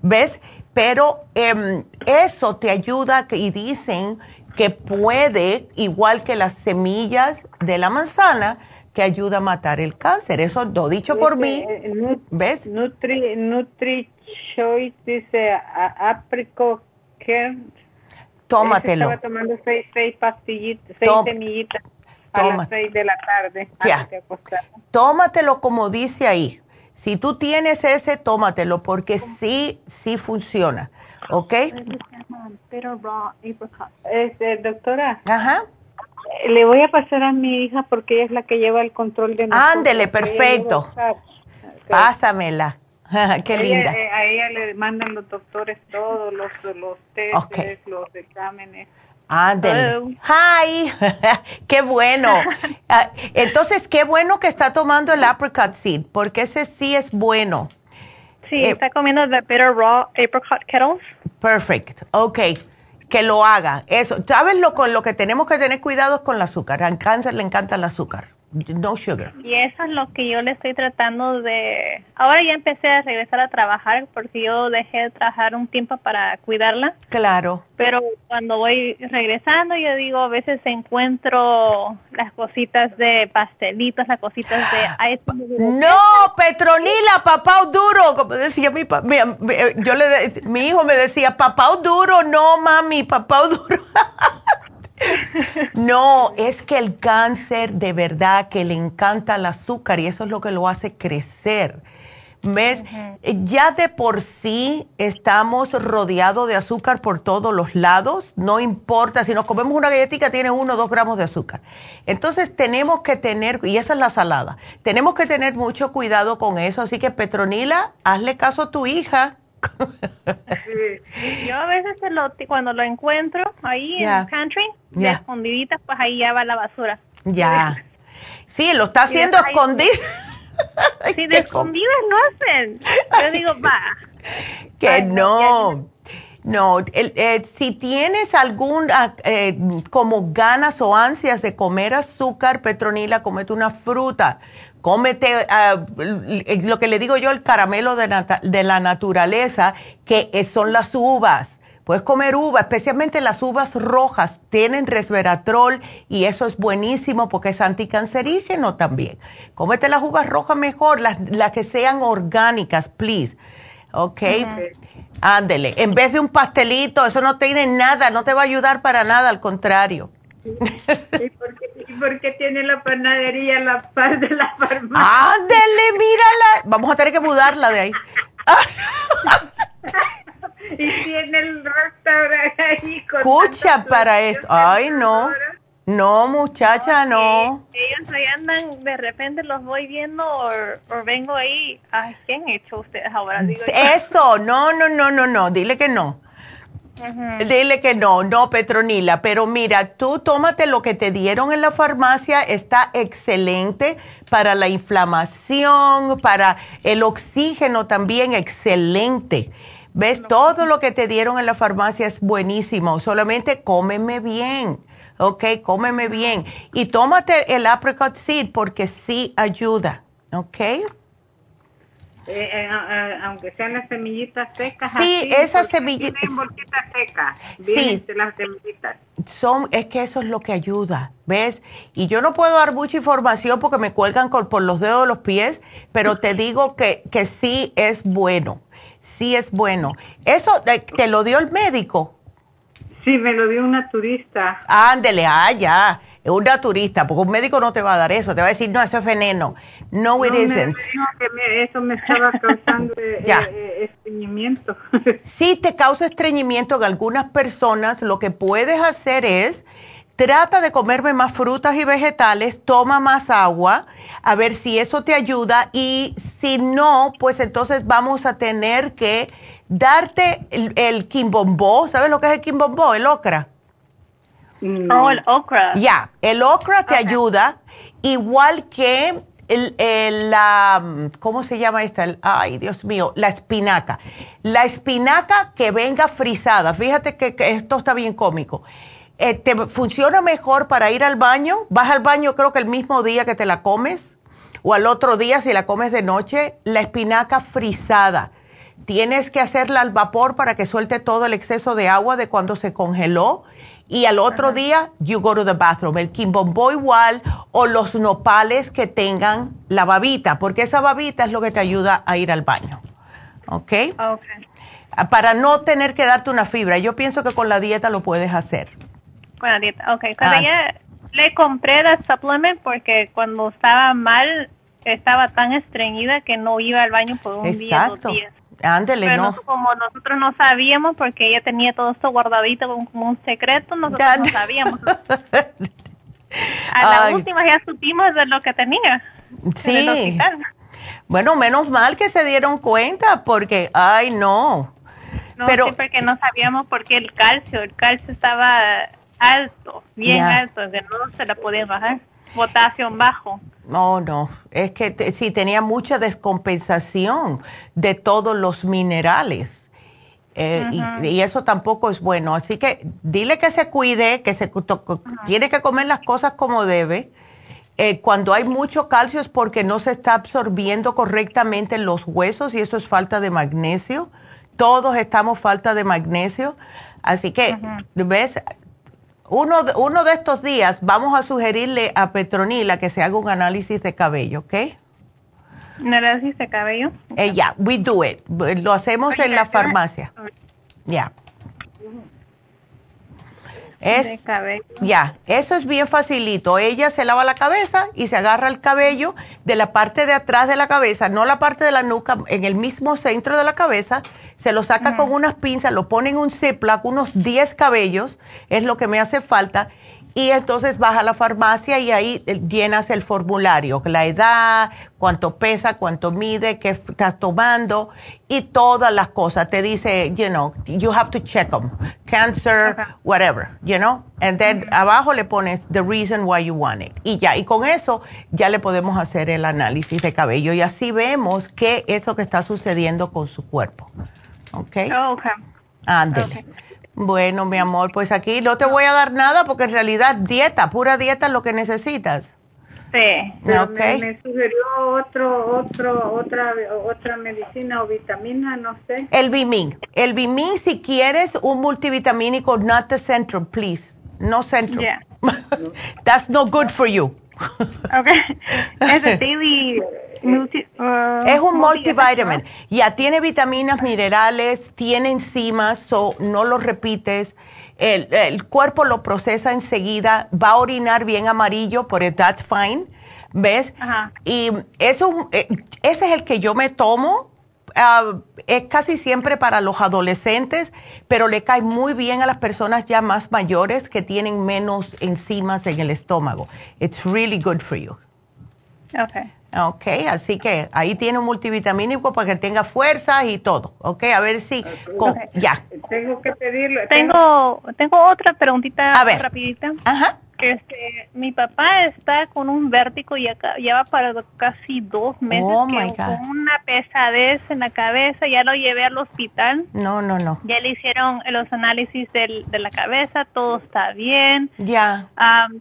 [SPEAKER 4] ¿ves? Pero em, eso te ayuda y dicen que puede, igual que las semillas de la manzana, que ayuda a matar el cáncer. Eso lo dicho por mí.
[SPEAKER 10] Eh, ¿Ves? Nutri, Nutri Choice dice apricot
[SPEAKER 4] Tómatelo.
[SPEAKER 10] Estaba tomando seis, seis pastillitas, seis semillitas a las seis de la tarde.
[SPEAKER 4] Tómatelo como dice ahí. Si tú tienes ese, tómatelo porque sí, sí funciona. ¿Ok?
[SPEAKER 10] Este, doctora.
[SPEAKER 4] Ajá.
[SPEAKER 10] Le voy a pasar a mi hija porque ella es la que lleva el control de
[SPEAKER 4] nosotros. Ándele, perfecto. Pásamela. [laughs] Qué linda.
[SPEAKER 10] Eh, a ella le mandan los doctores todos los, los testes, los exámenes.
[SPEAKER 4] Ándele. Hi. [laughs] qué bueno. [laughs] Ah, entonces, qué bueno que está tomando el apricot seed, porque ese sí es bueno.
[SPEAKER 11] Sí, eh, está comiendo the bitter raw apricot kettles.
[SPEAKER 4] Perfect. Ok. Que lo haga. Eso. ¿Sabes lo con lo que tenemos que tener cuidado es con el azúcar? Al cáncer le encanta el azúcar no sugar.
[SPEAKER 11] Y eso es lo que yo le estoy tratando de... Ahora ya empecé a regresar a trabajar porque yo dejé de trabajar un tiempo para cuidarla.
[SPEAKER 4] Claro.
[SPEAKER 11] Pero cuando voy regresando, yo digo, a veces encuentro las cositas de pastelitos, las cositas de... [gasps]
[SPEAKER 4] no, Petronila, papá duro, como decía mi, mi, yo le, mi hijo me decía, papá duro, no mami, papá duro. [laughs] No, es que el cáncer de verdad que le encanta el azúcar y eso es lo que lo hace crecer. ¿Ves? Ya de por sí estamos rodeados de azúcar por todos los lados, no importa, si nos comemos una galletita tiene uno o dos gramos de azúcar. Entonces tenemos que tener, y esa es la salada, tenemos que tener mucho cuidado con eso, así que Petronila, hazle caso a tu hija,
[SPEAKER 11] Yo a veces cuando lo encuentro ahí en el country, de escondidita, pues ahí ya va la basura.
[SPEAKER 4] Ya. Sí, lo está haciendo escondido.
[SPEAKER 11] Sí, [laughs] de escondidas lo hacen. Yo digo, va. [laughs]
[SPEAKER 4] Que no. No, eh, si tienes algún, ah, eh, como ganas o ansias de comer azúcar, Petronila, comete una fruta cómete ah, lo que le digo yo, el caramelo de, la naturaleza, que son las uvas. Puedes comer uva, especialmente las uvas rojas, tienen resveratrol y eso es buenísimo porque es anticancerígeno también. Cómete las uvas rojas mejor, las, que sean orgánicas, please. ¿Ok? Ándele. En vez de un pastelito, eso no tiene nada, no te va a ayudar para nada, al contrario.
[SPEAKER 10] ¿Y por, qué, tiene la panadería la par de la farmacia?
[SPEAKER 4] Ándele, mírala. Vamos a tener que mudarla de ahí. [laughs]
[SPEAKER 10] y tiene el restaurante ahí con
[SPEAKER 4] Escucha para esto. Ay, no. No, muchacha, no.
[SPEAKER 11] Ellos ahí andan, de repente los voy viendo o, vengo ahí. Ay, ¿qué han hecho ustedes ahora?
[SPEAKER 4] Eso, no, no, no, no, no. Dile que no. Dile que no, no, Petronila, pero mira, tú tómate lo que te dieron en la farmacia, está excelente para la inflamación, para el oxígeno también, excelente. ¿Ves? Todo lo que te dieron en la farmacia es buenísimo, solamente cómeme bien, ¿ok? Cómeme bien. Y tómate el apricot seed porque sí ayuda, ¿ok?
[SPEAKER 10] Eh, eh, eh, aunque sean las semillitas secas.
[SPEAKER 4] Sí, esas semillitas.
[SPEAKER 10] secas. Sí. Las semillitas.
[SPEAKER 4] Son, es que eso es lo que ayuda, ¿ves? Y yo no puedo dar mucha información porque me cuelgan por los dedos de los pies, pero te [laughs] digo que, que sí es bueno. Sí es bueno. ¿Eso te, lo dio el médico?
[SPEAKER 10] Sí, me lo dio una turista.
[SPEAKER 4] Ándele, ah, ya. Un naturista, porque un médico no te va a dar eso, te va a decir, no, eso es veneno. No, it isn't.
[SPEAKER 10] eso me estaba causando [laughs] eh, eh, estreñimiento. [laughs]
[SPEAKER 4] sí, te causa estreñimiento en algunas personas. Lo que puedes hacer es, trata de comerme más frutas y vegetales, toma más agua, a ver si eso te ayuda. Y si no, pues entonces vamos a tener que darte el, el quimbombó. ¿Sabes lo que es el quimbombó? El ocra.
[SPEAKER 11] Oh, el okra.
[SPEAKER 4] Ya, el okra te ayuda, igual que la, ¿cómo se llama esta? Ay, Dios mío, la espinaca. La espinaca que venga frisada, fíjate que, esto está bien cómico. Eh, ¿Te funciona mejor para ir al baño? Vas al baño creo que el mismo día que te la comes o al otro día si la comes de noche, la espinaca frisada. Tienes que hacerla al vapor para que suelte todo el exceso de agua de cuando se congeló y al otro día you go to the bathroom. El quimbombo igual o los nopales que tengan la babita, porque esa babita es lo que te ayuda a ir al baño. ¿Ok? Ok. Ah, para no tener que darte una fibra. Yo pienso que con la dieta lo puedes hacer.
[SPEAKER 11] Con la dieta, ok. Cuando ah. le compré la supplement porque cuando estaba mal estaba tan estreñida que no iba al baño por un día, dos días.
[SPEAKER 4] Ándele,
[SPEAKER 11] no. como nosotros no sabíamos, porque ella tenía todo esto guardadito como, un secreto, nosotros no sabíamos. [laughs] A la última ya supimos de lo que tenía.
[SPEAKER 4] Sí. Bueno, menos mal que se dieron cuenta, porque, ay, no.
[SPEAKER 11] No, Pero, sí, porque no sabíamos por qué el calcio, el calcio estaba alto, bien alto, que no se la podía bajar. Potasio bajo.
[SPEAKER 4] No, no, es que sí tenía mucha descompensación de todos los minerales. Eh, y, eso tampoco es bueno. Así que dile que se cuide, que se tiene que comer las cosas como debe. Eh, cuando hay mucho calcio es porque no se está absorbiendo correctamente en los huesos y eso es falta de magnesio. Todos estamos falta de magnesio. Así que, ¿ves? Uno, uno de estos días vamos a sugerirle a Petronila que se haga un análisis de cabello, ¿ok?
[SPEAKER 11] ¿Un análisis de cabello?
[SPEAKER 4] Eh, ya, we do it. Lo hacemos en la farmacia. Ya. Es, ya, eso es bien facilito. Ella se lava la cabeza y se agarra el cabello de la parte de atrás de la cabeza, no la parte de la nuca, en el mismo centro de la cabeza, se lo saca con unas pinzas, lo pone en un Ziploc, unos 10 cabellos, es lo que me hace falta, y entonces vas a la farmacia y ahí eh, llenas el formulario, la edad, cuánto pesa, cuánto mide, qué estás tomando y todas las cosas. Te dice, you know, you have to check them, cancer, whatever, you know, and then abajo le pones the reason why you want it. Y ya, y con eso ya le podemos hacer el análisis de cabello y así vemos qué es lo que está sucediendo con su cuerpo. ¿Ok?
[SPEAKER 11] Oh, ok.
[SPEAKER 4] Ándele. Bueno, mi amor, pues aquí no te voy a dar nada porque en realidad dieta, pura dieta es lo que necesitas.
[SPEAKER 11] Sí.
[SPEAKER 10] Okay. Me, sugirió otro, otro, otra, otra medicina o vitamina, no sé.
[SPEAKER 4] El Bimin. El Bimin, si quieres un multivitamínico, not the Centrum, please. No Centrum. Yeah. [laughs] That's no good for you.
[SPEAKER 11] okay. [laughs] Es el daily
[SPEAKER 4] Uh, es un multivitamin. Ya tiene vitaminas, minerales, tiene enzimas, so no lo repites. El, cuerpo lo procesa enseguida, va a orinar bien amarillo, por el that's fine, ¿ves? Y eso, eh, ese es el que yo me tomo. Ah, es casi siempre para los adolescentes, pero le cae muy bien a las personas ya más mayores que tienen menos enzimas en el estómago. It's really good for you.
[SPEAKER 11] Okay.
[SPEAKER 4] Ok, así que ahí tiene un multivitamínico para que tenga fuerza y todo. Ok, a ver si... Ya.
[SPEAKER 10] Tengo que pedirlo.
[SPEAKER 11] Tengo, tengo otra preguntita
[SPEAKER 4] a ver.
[SPEAKER 11] rapidita.
[SPEAKER 4] Ajá.
[SPEAKER 11] Este, mi papá está con un vértigo y acá, ya va para casi dos meses
[SPEAKER 4] oh,
[SPEAKER 11] con una pesadez en la cabeza, ya lo llevé al hospital.
[SPEAKER 4] No, no, no.
[SPEAKER 11] Ya le hicieron los análisis del, de la cabeza, todo está bien.
[SPEAKER 4] Ya.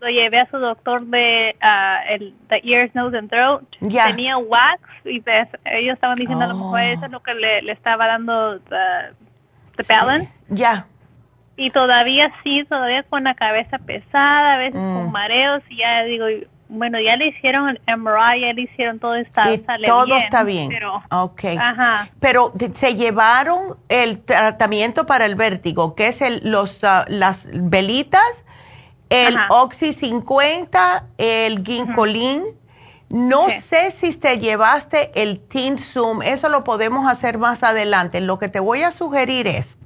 [SPEAKER 11] lo llevé a su doctor de uh, el the ears, nose and throat.
[SPEAKER 4] Ya.
[SPEAKER 11] Tenía wax y pues, ellos estaban diciendo a lo mejor eso es lo que le, le estaba dando the, the balance.
[SPEAKER 4] Ya.
[SPEAKER 11] Y todavía sí, todavía con la cabeza pesada, a veces con mm. mareos, y ya digo, bueno, ya le hicieron el MRI, ya le hicieron todo, está,
[SPEAKER 4] y todo está bien.
[SPEAKER 11] Pero,
[SPEAKER 4] okay. Pero se llevaron el tratamiento para el vértigo, que es el, los, ah, las velitas, el Oxy 50, el Ginkolin. No sé si te llevaste el Teen Zoom, eso lo podemos hacer más adelante. Lo que te voy a sugerir es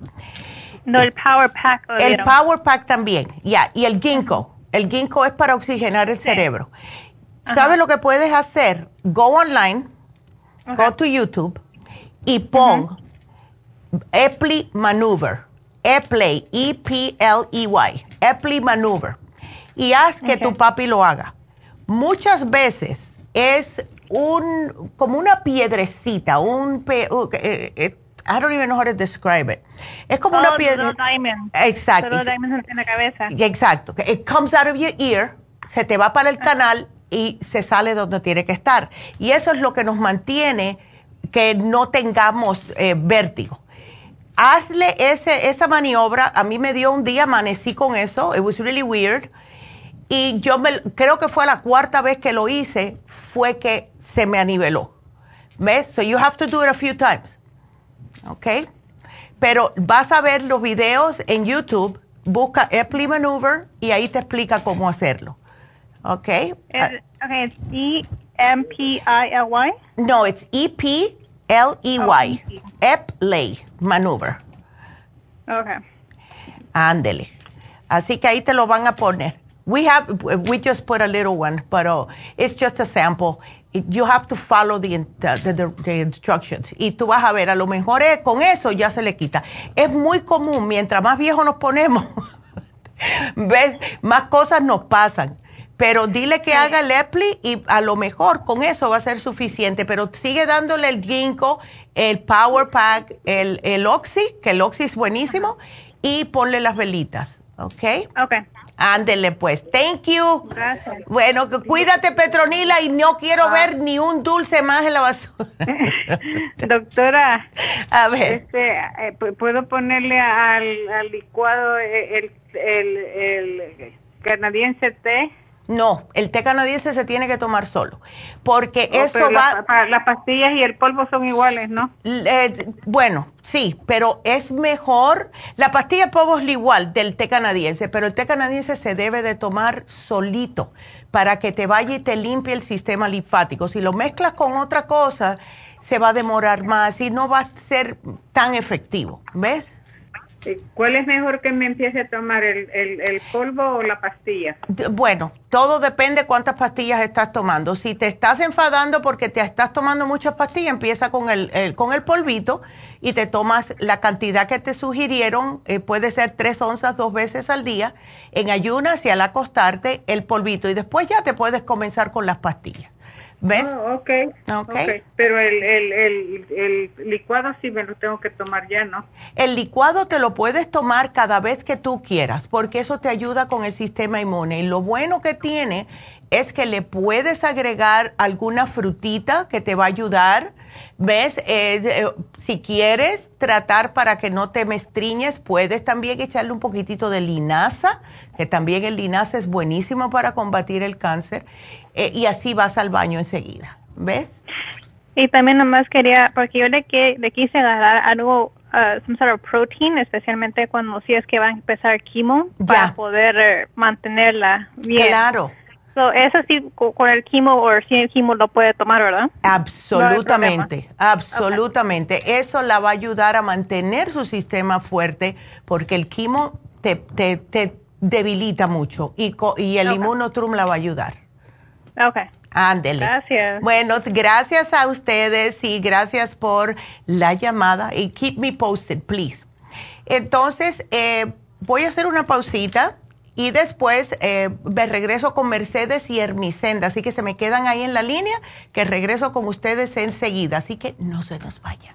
[SPEAKER 11] no, el Power Pack.
[SPEAKER 4] el Power Pack también, ya. Y el Ginkgo. El Ginkgo es para oxigenar el cerebro. ¿Sabes lo que puedes hacer? Go online, go to YouTube y pon Epley Maneuver. Epley, E-P-L-E-Y. Epley Maneuver. Y haz que tu papi lo haga. Muchas veces es un, como una piedrecita, un, uh, eh, eh, I don't even know how to describe it. Es como una oh, piedra. Exacto.
[SPEAKER 11] en la cabeza.
[SPEAKER 4] Exacto. It comes out of your ear, se te va para el canal y se sale donde tiene que estar. Y eso es lo que nos mantiene que no tengamos eh, vértigo. Hazle ese, esa maniobra. A mí me dio un día, amanecí con eso. It was really weird. Y yo me, creo que fue la cuarta vez que lo hice, fue que se me aniveló. ¿Ves? So you have to do it a few times. ¿Ok? Pero vas a ver los videos en YouTube, busca Epley Maneuver y ahí te explica cómo hacerlo. ¿Ok?
[SPEAKER 11] ok, es E-M-P-I-L-Y.
[SPEAKER 4] No, it's E-P-L-E-Y. Oh, Epley Maneuver.
[SPEAKER 11] Ok.
[SPEAKER 4] Ándele. Así que ahí te lo van a poner. We have, we just put a little one, but uh, it's just a sample. You have to follow the, the, the, instructions. Y tú vas a ver, a lo mejor es, con eso ya se le quita. Es muy común, mientras más viejos nos ponemos, [laughs] ¿ves? más cosas nos pasan. Pero dile que haga el EPLI y a lo mejor con eso va a ser suficiente. Pero sigue dándole el ginkgo, el Power Pack, el, el Oxy, que el Oxy es buenísimo, y ponle las velitas. ¿Ok?
[SPEAKER 11] Ok.
[SPEAKER 4] Ándele pues. Thank you.
[SPEAKER 11] Gracias.
[SPEAKER 4] Bueno, cuídate Petronila y no quiero ah. ver ni un dulce más en la basura. [laughs]
[SPEAKER 10] Doctora. [laughs]
[SPEAKER 4] A ver.
[SPEAKER 10] Este, eh, ¿Puedo ponerle al, licuado el, el, el canadiense té?
[SPEAKER 4] No, el té canadiense se tiene que tomar solo, porque eso va...
[SPEAKER 10] las pastillas y el polvo son iguales, ¿no?
[SPEAKER 4] Eh, bueno, sí, pero es mejor, la pastilla de polvo es igual del té canadiense, pero el té canadiense se debe de tomar solito para que te vaya y te limpie el sistema linfático. Si lo mezclas con otra cosa, se va a demorar más y no va a ser tan efectivo, ¿ves?
[SPEAKER 10] ¿Cuál es mejor que me empiece a tomar, el, el, polvo o la pastilla?
[SPEAKER 4] Bueno, todo depende cuántas pastillas estás tomando. Si te estás enfadando porque te estás tomando muchas pastillas, empieza con el, con el polvito y te tomas la cantidad que te sugirieron, eh, puede ser tres onzas dos veces al día, en ayunas y al acostarte el polvito y después ya te puedes comenzar con las pastillas. ¿Ves?
[SPEAKER 10] Oh, okay. ok. Pero el, el, el, el, licuado sí me lo tengo que tomar ya, ¿no?
[SPEAKER 4] El licuado te lo puedes tomar cada vez que tú quieras, porque eso te ayuda con el sistema inmune. Y lo bueno que tiene es que le puedes agregar alguna frutita que te va a ayudar. ¿Ves? Eh, eh, si quieres tratar para que no te mestriñes, puedes también echarle un poquitito de linaza, que también el linaza es buenísimo para combatir el cáncer. Eh, y así vas al baño enseguida. ¿Ves?
[SPEAKER 11] Y también nomás quería, porque yo le, que, le quise agarrar algo, uh, some sort of protein, especialmente cuando si es que va a empezar quimo, para poder eh, mantenerla bien.
[SPEAKER 4] Claro.
[SPEAKER 11] So, eso sí, con el quimo o sin el quimo lo puede tomar, ¿verdad?
[SPEAKER 4] Absolutamente, absolutamente. Eso la va a ayudar a mantener su sistema fuerte porque el quimo te, te, te debilita mucho y, y el inmunotrum la va a ayudar.
[SPEAKER 11] Ok.
[SPEAKER 4] Ándele.
[SPEAKER 11] Gracias.
[SPEAKER 4] Bueno, gracias a ustedes y gracias por la llamada y keep me posted, please. Entonces, eh, voy a hacer una pausita y después eh, me regreso con Mercedes y Hermicenda, así que se me quedan ahí en la línea, que regreso con ustedes enseguida, así que no se nos vayan.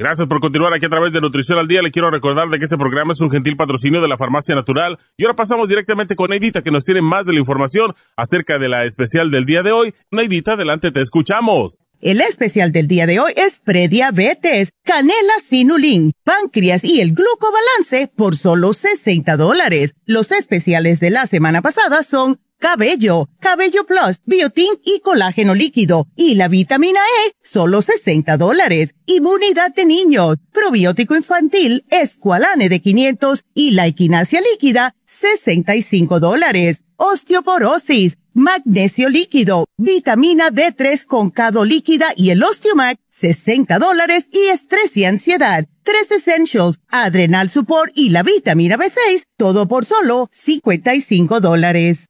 [SPEAKER 8] Gracias por continuar aquí a través de Nutrición al Día. Le quiero recordar de que este programa es un gentil patrocinio de la Farmacia Natural. Y ahora pasamos directamente con Neidita, que nos tiene más de la información acerca de la especial del día de hoy. Neidita, adelante, te escuchamos.
[SPEAKER 4] El especial del día de hoy es prediabetes, canela sinulin, páncreas y el glucobalance por solo 60 dólares. Los especiales de la semana pasada son cabello, cabello plus, biotín y colágeno líquido. Y la vitamina E, solo 60 dólares. Inmunidad de niños, probiótico infantil, escualane de 500 y la equinacia líquida, 65 dólares. Osteoporosis, magnesio líquido, vitamina D3 con cado líquida y el Osteomac, 60 dólares y estrés y ansiedad. Tres Essentials, Adrenal Support y la vitamina B6, todo por solo 55 dólares.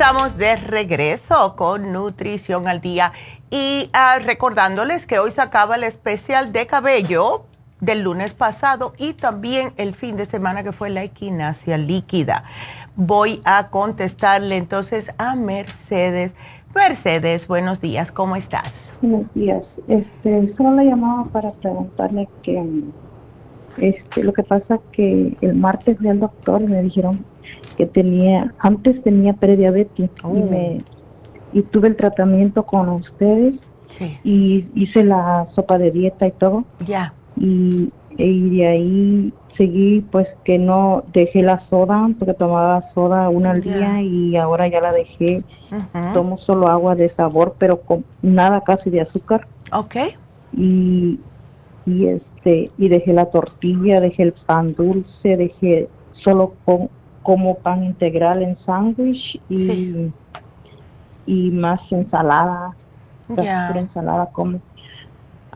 [SPEAKER 4] Estamos de regreso con Nutrición al Día y ah, recordándoles que hoy se acaba el especial de cabello del lunes pasado y también el fin de semana que fue la equinacia líquida. Voy a contestarle entonces a Mercedes. Mercedes, buenos días, ¿cómo estás?
[SPEAKER 12] Buenos días. Este, solo la llamaba para preguntarle que este, lo que pasa que el martes fui al doctor y me dijeron que tenía, antes tenía prediabetes y oh. me y tuve el tratamiento con ustedes y hice la sopa de dieta y todo.
[SPEAKER 4] Ya.
[SPEAKER 12] Y, y de ahí seguí pues que no dejé la soda porque tomaba soda una al día y ahora ya la dejé. Tomo solo agua de sabor pero con nada casi de azúcar.
[SPEAKER 4] Ok.
[SPEAKER 12] Y, y este y dejé la tortilla, dejé el pan dulce, dejé solo con como pan integral en sándwich y, y más ensalada, yeah. ensalada como.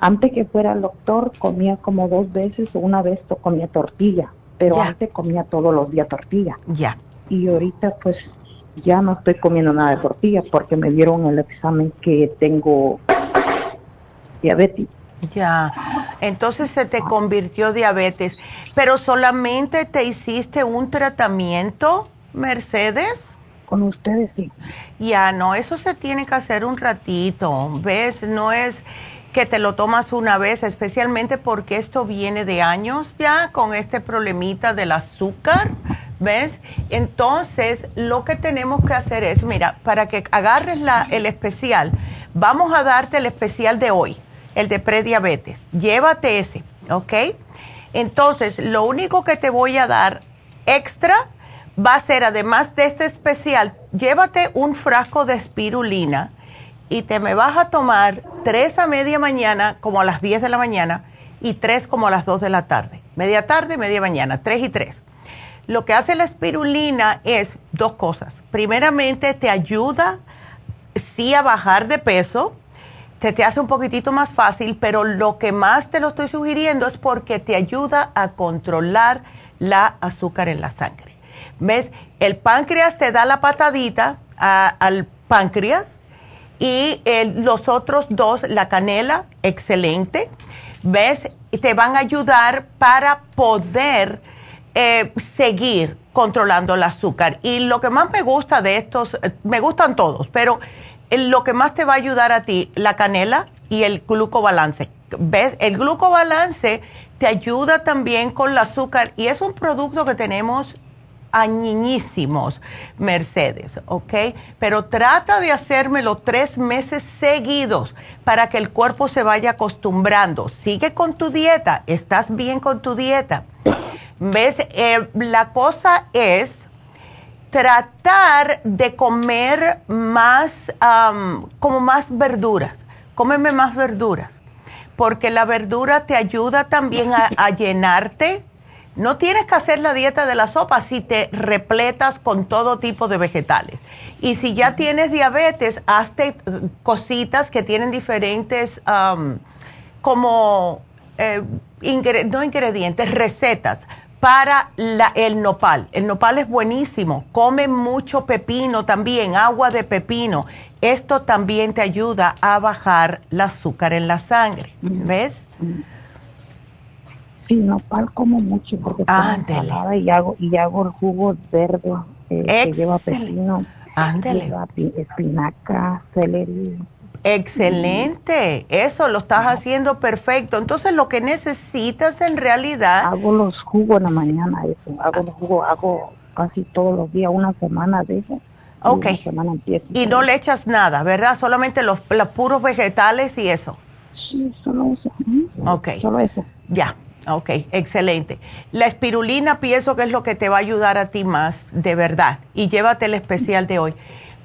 [SPEAKER 12] Antes que fuera el doctor comía como dos veces o una vez comía tortilla, pero antes comía todos los días tortilla.
[SPEAKER 4] Ya.
[SPEAKER 12] Y ahorita pues ya no estoy comiendo nada de tortilla porque me dieron el examen que tengo diabetes.
[SPEAKER 4] Ya, entonces se te convirtió diabetes, pero solamente te hiciste un tratamiento, Mercedes.
[SPEAKER 12] Con ustedes sí.
[SPEAKER 4] Ya, no, eso se tiene que hacer un ratito, ¿ves? No es que te lo tomas una vez, especialmente porque esto viene de años ya con este problemita del azúcar, ¿ves? Entonces, lo que tenemos que hacer es, mira, para que agarres la, el especial, vamos a darte el especial de hoy el de prediabetes. Llévate ese, ¿ok? Entonces, lo único que te voy a dar extra va a ser, además de este especial, llévate un frasco de espirulina y te me vas a tomar tres a media mañana, como a las 10 de la mañana, y tres como a las 2 de la tarde. Media tarde, media mañana, tres y tres. Lo que hace la espirulina es dos cosas. Primeramente, te ayuda sí a bajar de peso, se te hace un poquitito más fácil, pero lo que más te lo estoy sugiriendo es porque te ayuda a controlar la azúcar en la sangre. ¿Ves? El páncreas te da la patadita al páncreas y los otros dos, la canela, excelente. ¿Ves? Te van a ayudar para poder eh, seguir controlando el azúcar. Y lo que más me gusta de estos, eh, me gustan todos, pero lo que más te va a ayudar a ti, la canela y el glucobalance. ¿Ves? El glucobalance te ayuda también con el azúcar y es un producto que tenemos añiñísimos, Mercedes, ¿ok? Pero trata de hacérmelo tres meses seguidos para que el cuerpo se vaya acostumbrando. Sigue con tu dieta, estás bien con tu dieta. ¿Ves? Eh, la cosa es tratar de comer más, como más verduras. Cómeme más verduras, porque la verdura te ayuda también a [laughs] llenarte no tienes que hacer la dieta de la sopa si te repletas con todo tipo de vegetales. Y si ya tienes diabetes, hazte eh, cositas que tienen diferentes, como, eh, no ingredientes, recetas para el nopal. El nopal es buenísimo. Come mucho pepino también, agua de pepino. Esto también te ayuda a bajar el azúcar en la sangre. ¿Ves?
[SPEAKER 12] Sí, nopal como mucho porque ensalada y hago y hago el jugo verde eh, que lleva pepino, lleva espinaca, celery.
[SPEAKER 4] Excelente, eso lo estás haciendo perfecto. Entonces lo que necesitas en realidad...
[SPEAKER 12] Hago los jugos en la mañana, eso. Hago los jugos, hago casi todos los días, una semana de eso.
[SPEAKER 4] Ok. Y, no le echas nada, ¿verdad? Solamente los, los puros vegetales y eso.
[SPEAKER 12] Sí, solo eso.
[SPEAKER 4] Ok.
[SPEAKER 12] Solo eso.
[SPEAKER 4] Ya. Ok, excelente. La espirulina pienso que es lo que te va a ayudar a ti más, de verdad. Y llévate el especial de hoy.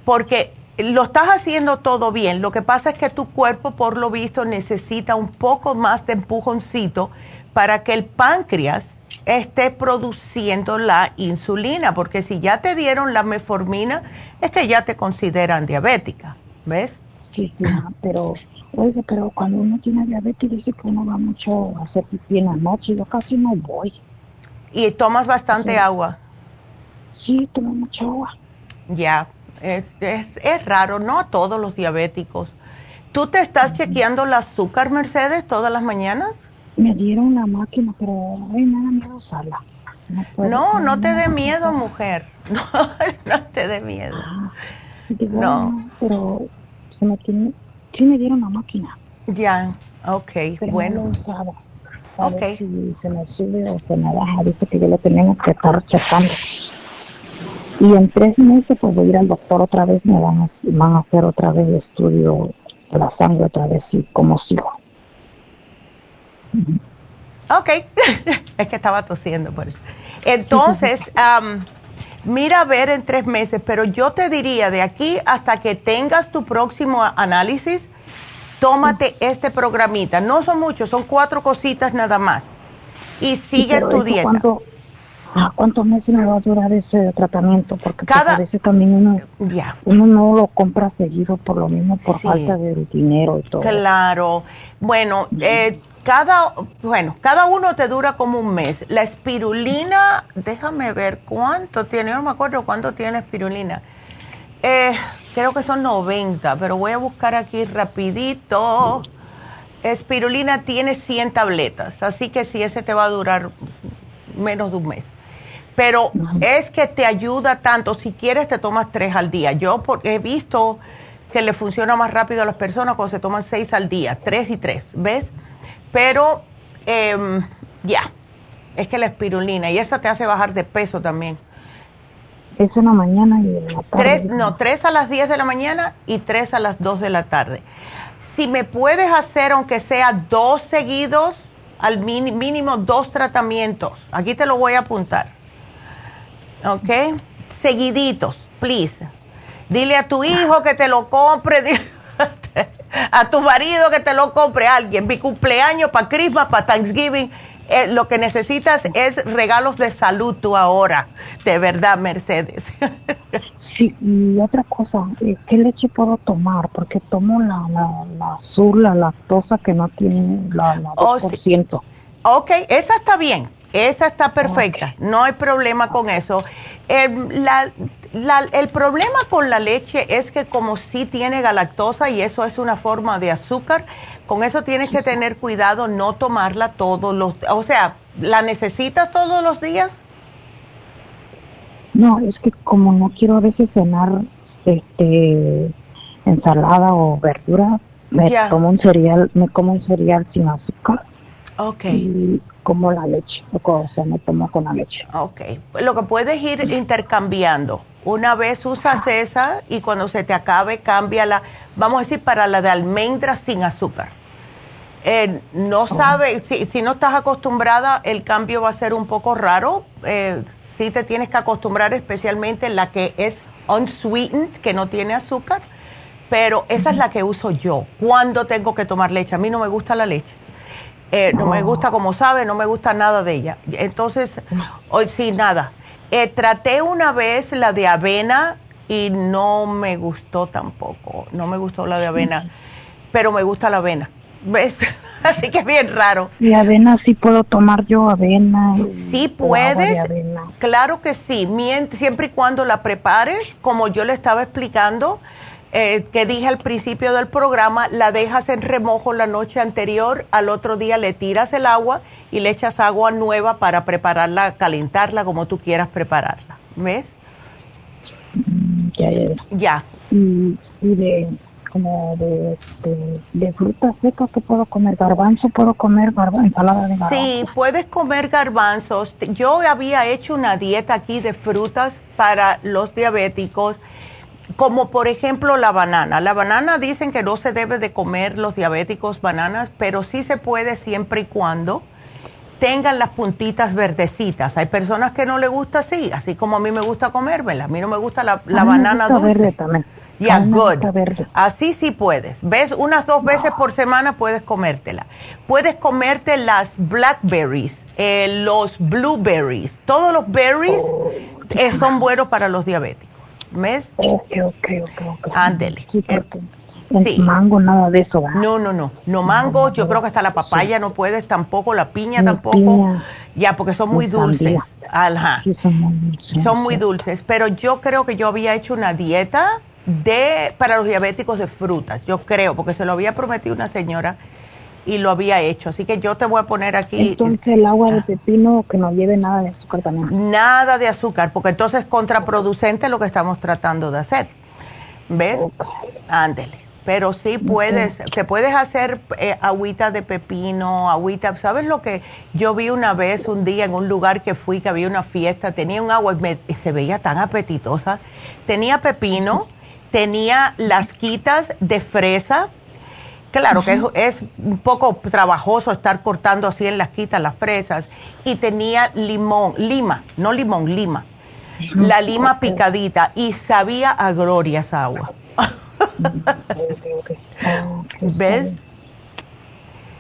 [SPEAKER 4] Porque lo estás haciendo todo bien. Lo que pasa es que tu cuerpo, por lo visto, necesita un poco más de empujoncito para que el páncreas esté produciendo la insulina. Porque si ya te dieron la meformina, es que ya te consideran diabética. ¿Ves?
[SPEAKER 12] Sí, sí, pero Oye, pero cuando uno tiene diabetes dice que uno va mucho a hacer pipí en la noche, yo casi no voy.
[SPEAKER 4] ¿Y tomas bastante agua?
[SPEAKER 12] Sí, tomo mucha agua.
[SPEAKER 4] Ya, es, es, raro, no a todos los diabéticos. ¿Tú te estás chequeando el azúcar, Mercedes, todas las mañanas?
[SPEAKER 12] Me dieron la máquina, pero ay, me da miedo usarla.
[SPEAKER 4] No, no, te dé miedo, mujer. [laughs] No, no te dé miedo. Ah,
[SPEAKER 12] no. Pero se me tiene sí me dieron la máquina.
[SPEAKER 4] Ya, ok, bueno.
[SPEAKER 12] No okay. si se me sube o se me baja, dice que yo lo tenemos que estar checando. Y en tres meses pues voy a ir al doctor otra vez, me van a, van a hacer otra vez el estudio de la sangre otra vez y como sigo.
[SPEAKER 4] Ok, [laughs] es que estaba tosiendo por eso. Entonces, [laughs] um, mira a ver en tres meses, pero yo te diría de aquí hasta que tengas tu próximo análisis, tómate este programita. No son muchos, son cuatro cositas nada más. Y sigue tu dieta.
[SPEAKER 12] Cuánto, ¿Cuántos meses me va a durar ese tratamiento? Porque pues, Cada, a veces también uno, uno no lo compra seguido por lo mismo, por falta de dinero y todo.
[SPEAKER 4] Claro. Bueno, eh, cada, bueno, cada uno te dura como un mes. La espirulina, déjame ver cuánto tiene, yo no me acuerdo cuánto tiene espirulina. Eh, creo que son 90, pero voy a buscar aquí rapidito. Espirulina tiene 100 tabletas, así que si ese te va a durar menos de un mes. Pero es que te ayuda tanto, si quieres te tomas tres al día. Yo he visto que le funciona más rápido a las personas cuando se toman seis al día, tres y tres, ¿ves? Pero em, ya, es que la espirulina, y esa te hace bajar de peso también.
[SPEAKER 12] Es en la mañana y en la tarde.
[SPEAKER 4] Tres, no, tres a las 10 de la mañana y tres a las 2 de la tarde. Si me puedes hacer, aunque sea dos seguidos, al mínimo dos tratamientos, aquí te lo voy a apuntar. ¿Ok? Seguiditos, please. Dile a tu hijo que te lo compre. [laughs] a tu marido que te lo compre alguien, mi cumpleaños, para Christmas, para Thanksgiving. Eh, lo que necesitas es regalos de salud tú ahora, de verdad, Mercedes. [laughs]
[SPEAKER 12] sí, y otra cosa, eh, ¿qué leche puedo tomar? Porque tomo la, la, azul, la lactosa que no tiene la, la 2%.
[SPEAKER 4] Ok, esa está bien. Esa está perfecta, no hay problema con eso. El, el problema con la leche es que como sí tiene galactosa y eso es una forma de azúcar, con eso tienes que tener cuidado, no tomarla todos los, o sea, ¿la necesitas todos los días?
[SPEAKER 12] No, es que como no quiero a veces cenar este ensalada o verdura, me como un cereal, me como un cereal sin azúcar.
[SPEAKER 4] Ok.
[SPEAKER 12] Y como la leche, o sea, me tomo con la leche.
[SPEAKER 4] Ok. Lo que puedes ir intercambiando. Una vez usas esa y cuando se te acabe, cámbiala. Vamos a decir para la de almendras sin azúcar. Eh, no oh. sabe, si, si, no estás acostumbrada, el cambio va a ser un poco raro. Eh, sí te tienes que acostumbrar especialmente la que es unsweetened, que no tiene azúcar, pero esa es la que uso yo cuando tengo que tomar leche. A mí no me gusta la leche. Eh, no me gusta como sabe, no me gusta nada de ella. Entonces, hoy sí, nada. Eh, traté una vez la de avena y no me gustó tampoco. No me gustó la de avena, [laughs] pero me gusta la avena. ¿Ves? [laughs] Así que es bien raro.
[SPEAKER 12] ¿Y avena sí puedo tomar yo avena?
[SPEAKER 4] Sí puedes, claro que sí, siempre y cuando la prepares, como yo le estaba explicando, eh, que dije al principio del programa, la dejas en remojo la noche anterior, al otro día le tiras el agua y le echas agua nueva para prepararla, calentarla como tú quieras prepararla. ¿Ves?
[SPEAKER 12] Mm, ya, ya.
[SPEAKER 4] Ya.
[SPEAKER 12] y de como de, de, frutas secas que puedo comer. Garbanzo, puedo comer garbanzo, ensalada de garbanzo.
[SPEAKER 4] Sí, puedes comer garbanzos. Yo había hecho una dieta aquí de frutas para los diabéticos, como por ejemplo la banana. La banana dicen que no se debe de comer los diabéticos bananas, pero sí se puede siempre y cuando tengan las puntitas verdecitas. Hay personas que no le gusta así, así como a mí me gusta comérmela. A mí no me gusta la, la banana dulce. Ya, good. Así sí puedes. ¿Ves? Unas dos veces por semana puedes comértela. Puedes comerte las blackberries, eh, los blueberries. Todos los berries oh, eh, son buenos para los diabéticos. ¿Ves?
[SPEAKER 12] Ok, ok, ok.
[SPEAKER 4] Ándele.
[SPEAKER 12] Sí, mango, nada de eso,
[SPEAKER 4] No, no, no. No mango, yo creo que hasta la papaya no puedes tampoco, la piña tampoco. Ya, porque son muy dulces. Ajá. son muy dulces. Son muy dulces. Pero yo creo que yo había hecho una dieta de para los diabéticos de frutas, yo creo, porque se lo había prometido una señora y lo había hecho. Así que yo te voy a poner aquí.
[SPEAKER 12] Entonces el agua de pepino que no lleve nada de azúcar también.
[SPEAKER 4] Nada de azúcar, porque entonces es contraproducente lo que estamos tratando de hacer. ¿Ves? Ándele. Pero sí puedes, te puedes hacer eh, agüita de pepino, agüita. ¿Sabes lo que yo vi una vez, un día, en un lugar que fui, que había una fiesta, tenía un agua y se veía tan apetitosa? Tenía pepino tenía las quitas de fresa. Claro que es, un poco trabajoso estar cortando así en las quitas las fresas. Y tenía limón, lima, no limón, lima. La lima picadita y sabía a gloria esa agua. ¿Ves?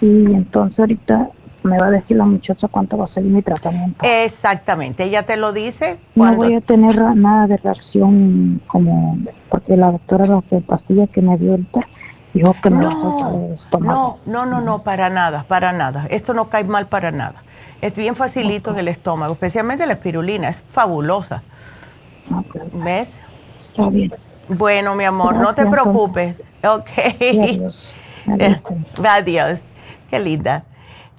[SPEAKER 12] Y entonces ahorita me va a decir la muchacha cuánto va a ser mi tratamiento.
[SPEAKER 4] Exactamente, ella te lo dice.
[SPEAKER 12] No voy a tener nada de reacción como, porque la doctora lo que pastilla que me dio ahorita dijo que me
[SPEAKER 4] no, No, no, no, no, para nada, para nada. Esto no cae mal para nada. Es bien facilito en el estómago, especialmente la espirulina, es fabulosa. ¿Ves?
[SPEAKER 12] Está bien.
[SPEAKER 4] Bueno, mi amor, no te preocupes. Ok. Adiós. [laughs] Adiós. Qué linda.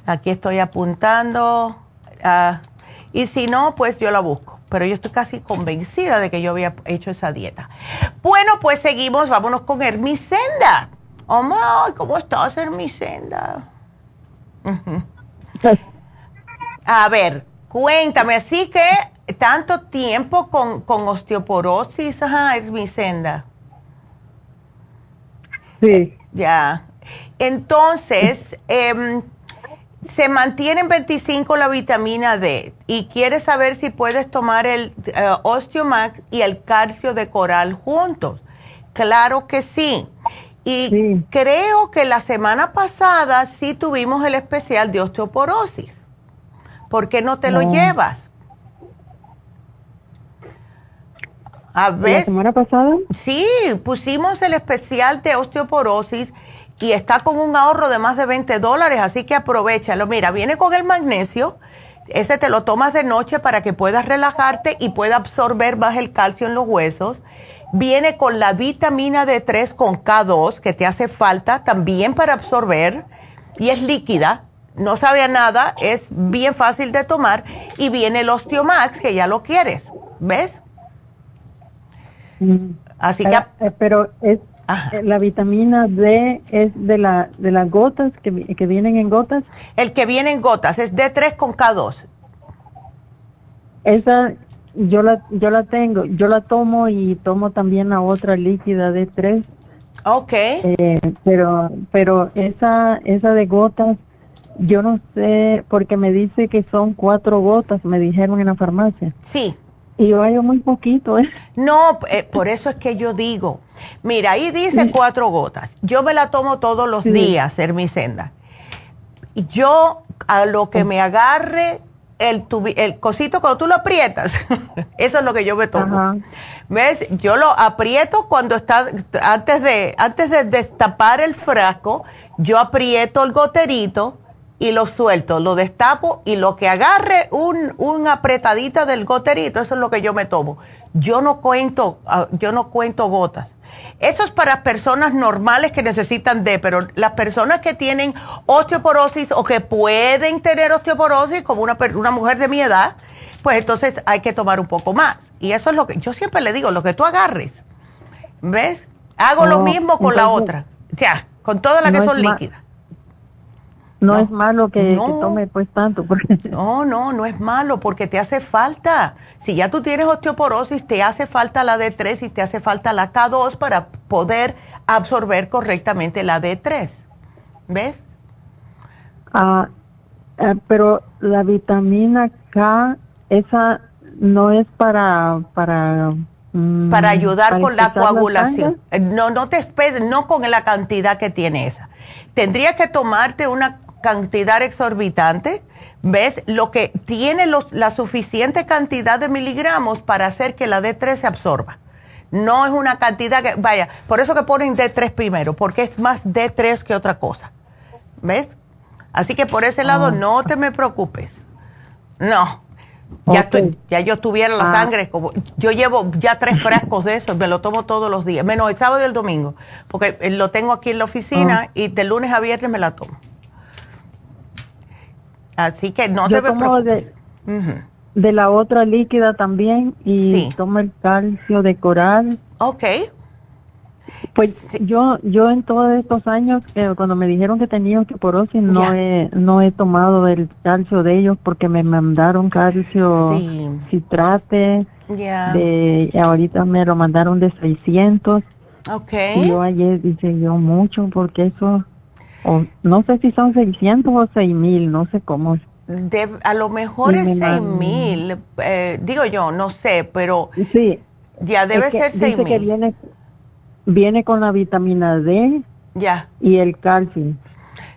[SPEAKER 4] Aquí estoy apuntando. Ah, y si no, pues yo la busco. Pero yo estoy casi convencida de que yo había hecho esa dieta. Bueno, pues seguimos. Vámonos con Hermisenda. Oh, ¿cómo estás, Hermisenda? A ver, cuéntame. Así que tanto tiempo con, con osteoporosis, ajá, Hermisenda.
[SPEAKER 12] Sí.
[SPEAKER 4] Ya. Entonces, eh, se mantiene en 25 la vitamina D y quieres saber si puedes tomar el uh, Osteomax y el calcio de coral juntos. Claro que sí. Y creo que la semana pasada sí tuvimos el especial de osteoporosis. ¿Por qué no te lo llevas?
[SPEAKER 12] A ver. ¿La semana pasada?
[SPEAKER 4] Sí, pusimos el especial de osteoporosis y está con un ahorro de más de 20 dólares, así que aprovechalo. Mira, viene con el magnesio, Ese te lo tomas de noche para que puedas relajarte y pueda absorber más el calcio en los huesos. Viene con la vitamina D3 con K2 que te hace falta también para absorber y es líquida, no sabe a nada, es bien fácil de tomar y viene el Osteomax que ya lo quieres, ¿ves?
[SPEAKER 13] Mm. Así que... Eh, pero es eh, la vitamina D es de, la, de las gotas que, que vienen en gotas.
[SPEAKER 4] El que viene en gotas es D3 con K2.
[SPEAKER 13] Esa yo la yo la tengo, yo la tomo y tomo también la otra líquida D3.
[SPEAKER 4] Ok.
[SPEAKER 13] Eh, pero pero esa esa de gotas yo no sé porque me dice que son cuatro gotas, me dijeron en la farmacia.
[SPEAKER 4] Sí.
[SPEAKER 13] Y yo hallo muy poquito, ¿eh?
[SPEAKER 4] No, eh, por eso es que yo digo, mira, ahí dice cuatro gotas. Yo me la tomo todos los días. Y yo, a lo que me agarre el, el cosito cuando tú lo aprietas, [laughs] eso es lo que yo me tomo. ¿Ves? Yo lo aprieto cuando está, antes de, antes de destapar el frasco, yo aprieto el goterito y lo suelto, lo destapo y lo que agarre un, un apretadita del goterito, eso es lo que yo me tomo. Yo no cuento, ah, yo no cuento gotas. Eso es para personas normales que necesitan D, pero las personas que tienen osteoporosis o que pueden tener osteoporosis, como una, una mujer de mi edad, pues entonces hay que tomar un poco más. Y eso es lo que yo siempre le digo, lo que tú agarres. ¿Ves? Hago lo mismo con la otra. Ya, con todas las que son líquidas.
[SPEAKER 13] No, es malo que, tome pues tanto. Porque... [laughs]
[SPEAKER 4] No, no, no es malo porque te hace falta. Si ya tú tienes osteoporosis, te hace falta la D3 y te hace falta la K2 para poder absorber correctamente la D3. ¿Ves?
[SPEAKER 13] Ah, eh, pero la vitamina K, esa no es para... para
[SPEAKER 4] mm, para ayudar con la coagulación. No, no te esperes, no con la cantidad que tiene esa. Tendría que tomarte una cantidad exorbitante, ¿ves? Lo que tiene la suficiente cantidad de miligramos para hacer que la D3 se absorba. No es una cantidad que, vaya, por eso que ponen D3 primero, porque es más D3 que otra cosa. ¿Ves? Así que por ese lado ah. no te me preocupes. No. Ya, ya yo tuviera la ah. sangre, como, yo llevo ya tres frascos de eso, me lo tomo todos los días, menos el sábado y el domingo, porque lo tengo aquí en la oficina ah. y de lunes a viernes me la tomo. Así que no
[SPEAKER 13] te tomo de, de, la otra líquida también y tomo el calcio de coral.
[SPEAKER 4] Ok.
[SPEAKER 13] Pues yo yo en todos estos años eh, cuando me dijeron que tenía osteoporosis no he no he tomado el calcio de ellos porque me mandaron calcio citrate de ahorita me lo mandaron de 600
[SPEAKER 4] okay
[SPEAKER 13] y yo ayer dije yo mucho porque eso o, no sé si son 600 o 6000, no sé cómo.
[SPEAKER 4] a lo mejor es 6000, eh, digo yo, no sé, pero
[SPEAKER 13] sí,
[SPEAKER 4] ya debe ser 6000. que
[SPEAKER 13] viene, viene con la vitamina D
[SPEAKER 4] ya.
[SPEAKER 13] y el calcio.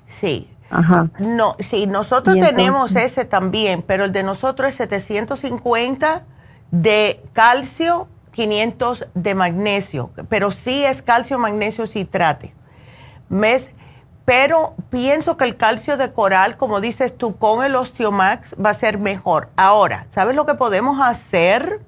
[SPEAKER 4] Sí.
[SPEAKER 13] Ajá.
[SPEAKER 4] No, sí, nosotros tenemos ese también, pero el de nosotros es 750 de calcio, 500 de magnesio, pero sí es calcio, magnesio, citrate. ¿Ves? Pero pienso que el calcio de coral, como dices tú, con el Osteomax va a ser mejor. Ahora, ¿sabes lo que podemos hacer?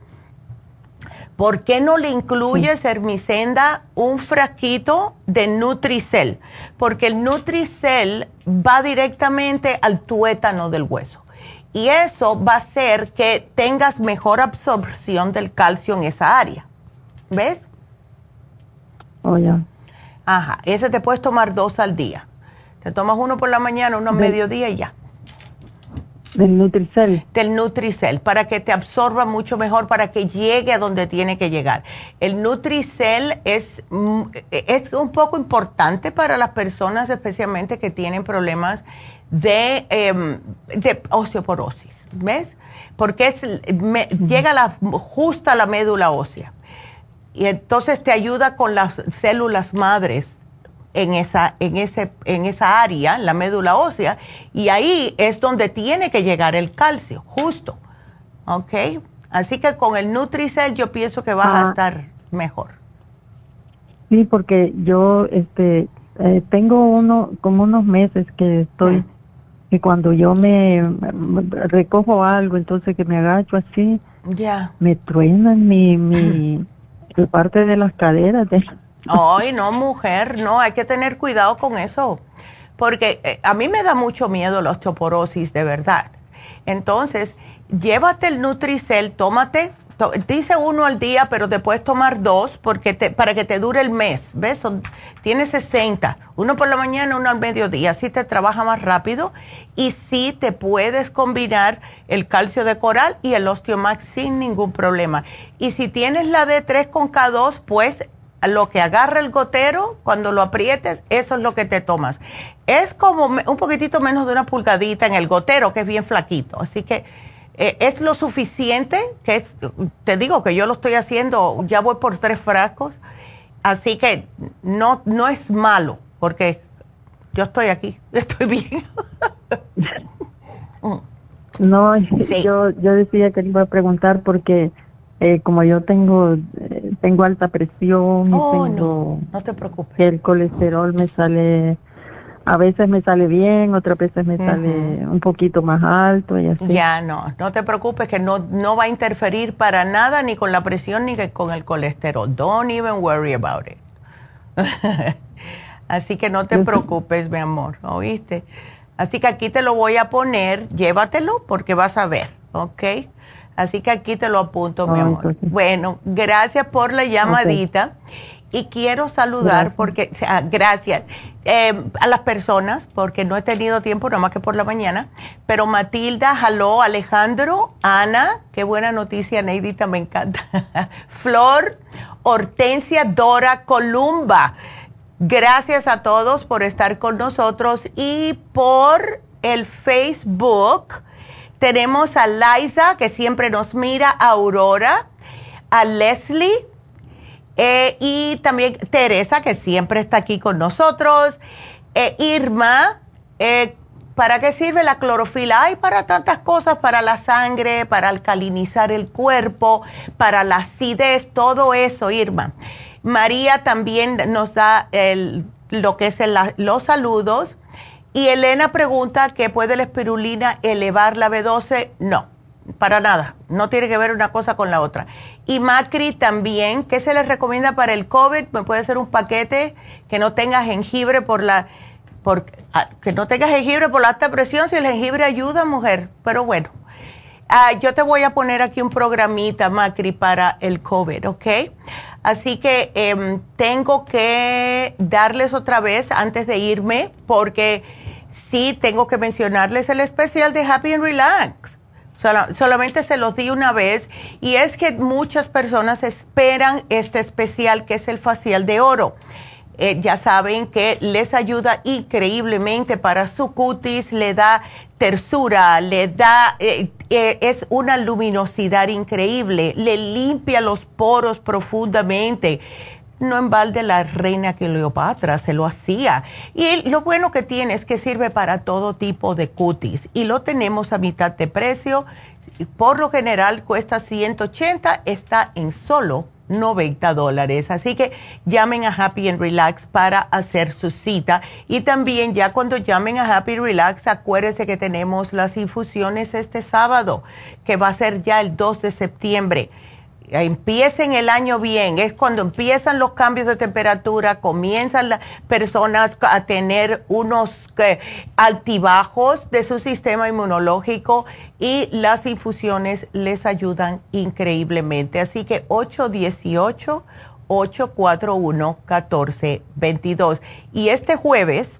[SPEAKER 4] ¿Por qué no le incluyes, Hermicenda, un frasquito de Nutricel? Porque el Nutricel va directamente al tuétano del hueso. Y eso va a hacer que tengas mejor absorción del calcio en esa área. ¿Ves?
[SPEAKER 13] Oh.
[SPEAKER 4] Ajá, ese te puedes tomar dos al día. Te tomas uno por la mañana, uno a mediodía y ya.
[SPEAKER 13] Del Nutricel.
[SPEAKER 4] Del Nutricel, para que te absorba mucho mejor, para que llegue a donde tiene que llegar. El Nutricel es, mm, es un poco importante para las personas, especialmente que tienen problemas de, em, de osteoporosis, ¿ves? Porque es, llega la, justa a la médula ósea y entonces te ayuda con las células madres en esa, en ese, en esa área, la médula ósea, y ahí es donde tiene que llegar el calcio, justo. ¿Ok? Así que con el Nutricel yo pienso que vas a estar mejor.
[SPEAKER 13] Sí, porque yo este eh, tengo uno como unos meses que estoy que cuando yo me, recojo algo, entonces que me agacho así,
[SPEAKER 4] ya.
[SPEAKER 13] me truenan mi, mi [laughs] parte de las caderas. De...
[SPEAKER 4] Ay, no, mujer, no, hay que tener cuidado con eso, porque eh, a mí me da mucho miedo la osteoporosis, de verdad. Entonces, llévate el Nutricel, tómate dice uno al día, pero te puedes tomar dos porque te, para que te dure el mes. ¿Ves? Son, tiene 60. Uno por la mañana, uno al mediodía. Así te trabaja más rápido y sí te puedes combinar el calcio de coral y el osteomax sin ningún problema. Y si tienes la D3 con K2, pues lo que agarra el gotero, cuando lo aprietes, eso es lo que te tomas. Es como un poquitito menos de una pulgadita en el gotero, que es bien flaquito. Así que eh, es lo suficiente, que es, te digo que yo lo estoy haciendo, ya voy por tres frascos, así que no, no es malo, porque yo estoy aquí, [laughs] estoy bien. [laughs]
[SPEAKER 13] no, yo, yo decía que le iba a preguntar porque eh, como yo tengo eh, tengo alta presión,
[SPEAKER 4] oh, no, no te preocupes.
[SPEAKER 13] El colesterol me sale a veces me sale bien, otras veces me sale un poquito más alto y así.
[SPEAKER 4] Ya no, no te preocupes que no, no va a interferir para nada ni con la presión ni con el colesterol. Don't even worry about it. [laughs] así que no te preocupes, mi amor, ¿oíste? Así que aquí te lo voy a poner, llévatelo porque vas a ver, ¿ok? Así que aquí te lo apunto, mi amor. Bueno, gracias por la llamadita. Y quiero saludar porque, gracias, eh, a las personas, porque no he tenido tiempo, nada más que por la mañana, pero Matilda, Jaló, Alejandro, Ana, qué buena noticia, Neidita, me encanta. [laughs] Flor, Hortensia, Dora, Columba. Gracias a todos por estar con nosotros y por el Facebook. Tenemos a Liza, que siempre nos mira, a Aurora, a Leslie, eh, y también Teresa, que siempre está aquí con nosotros. Eh, Irma, eh, ¿para qué sirve la clorofila? Hay para tantas cosas, para la sangre, para alcalinizar el cuerpo, para la acidez, todo eso, Irma. María también nos da lo que es los saludos. Y Elena pregunta que puede la espirulina elevar la B12. No, para nada. No tiene que ver una cosa con la otra. Y Macri también, ¿qué se les recomienda para el COVID? Me puede ser un paquete que no tenga jengibre por la, por, ah, que no tenga jengibre por la alta presión, si el jengibre ayuda, mujer. Pero bueno, ah, yo te voy a poner aquí un programita, Macri, para el COVID, ¿ok? Así que em, tengo que darles otra vez antes de irme, porque sí tengo que mencionarles el especial de Happy and Relax solamente se los di una vez y es que muchas personas esperan este especial que es el facial de oro. Eh, ya saben que les ayuda increíblemente para su cutis, le da tersura, le da, eh, eh, es una luminosidad increíble, le limpia los poros profundamente no en balde la reina Cleopatra se lo hacía. Y lo bueno que tiene es que sirve para todo tipo de cutis. Y lo tenemos a mitad de precio. Por lo general cuesta 180, está en solo 90 dólares. Así que llamen a Happy and Relax para hacer su cita. Y también ya cuando llamen a Happy Relax, acuérdense que tenemos las infusiones este sábado, que va a ser ya el 2 de septiembre empiecen el año bien, es cuando empiezan los cambios de temperatura, comienzan las personas a tener unos altibajos de su sistema inmunológico y las infusiones les ayudan increíblemente. Así que 818-841-1422. Y este jueves,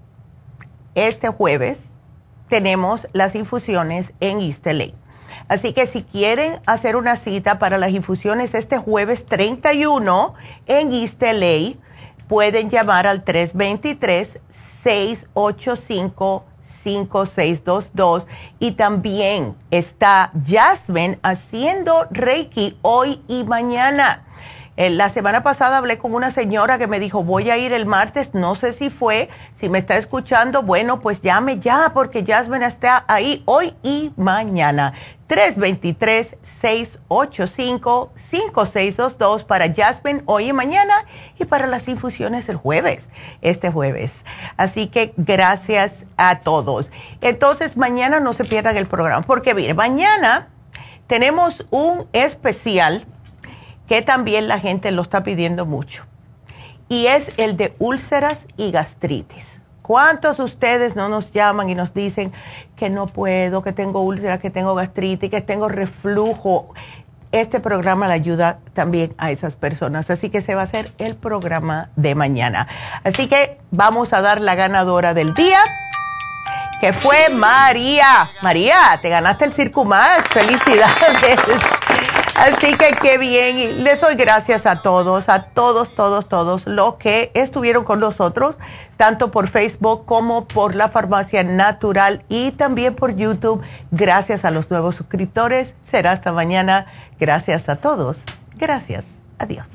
[SPEAKER 4] este jueves, tenemos las infusiones en East Así que si quieren hacer una cita para las infusiones este jueves 31 en East LA, pueden llamar al 323-685-5622 y también está Jasmine haciendo Reiki hoy y mañana. Eh, la semana pasada hablé con una señora que me dijo, voy a ir el martes, no sé si fue, si me está escuchando, bueno, pues llame ya, porque Jasmine está ahí hoy y mañana. 323-685-5622 para Jasmine hoy y mañana y para las infusiones el jueves, este jueves. Así que gracias a todos. Entonces, mañana no se pierdan el programa, porque mire, mañana tenemos un especial que también la gente lo está pidiendo mucho. Y es el de úlceras y gastritis. ¿Cuántos de ustedes no nos llaman y nos dicen que no puedo, que tengo úlceras, que tengo gastritis, que tengo reflujo? Este programa le ayuda también a esas personas. Así que se va a hacer el programa de mañana. Así que vamos a dar la ganadora del día, que fue María. María, te ganaste el Circo Max. Felicidades. Así que qué bien. Y les doy gracias a todos, a todos, todos, todos los que estuvieron con nosotros, tanto por Facebook como por la Farmacia Natural y también por YouTube. Gracias a los nuevos suscriptores. Será hasta mañana. Gracias a todos. Gracias. Adiós.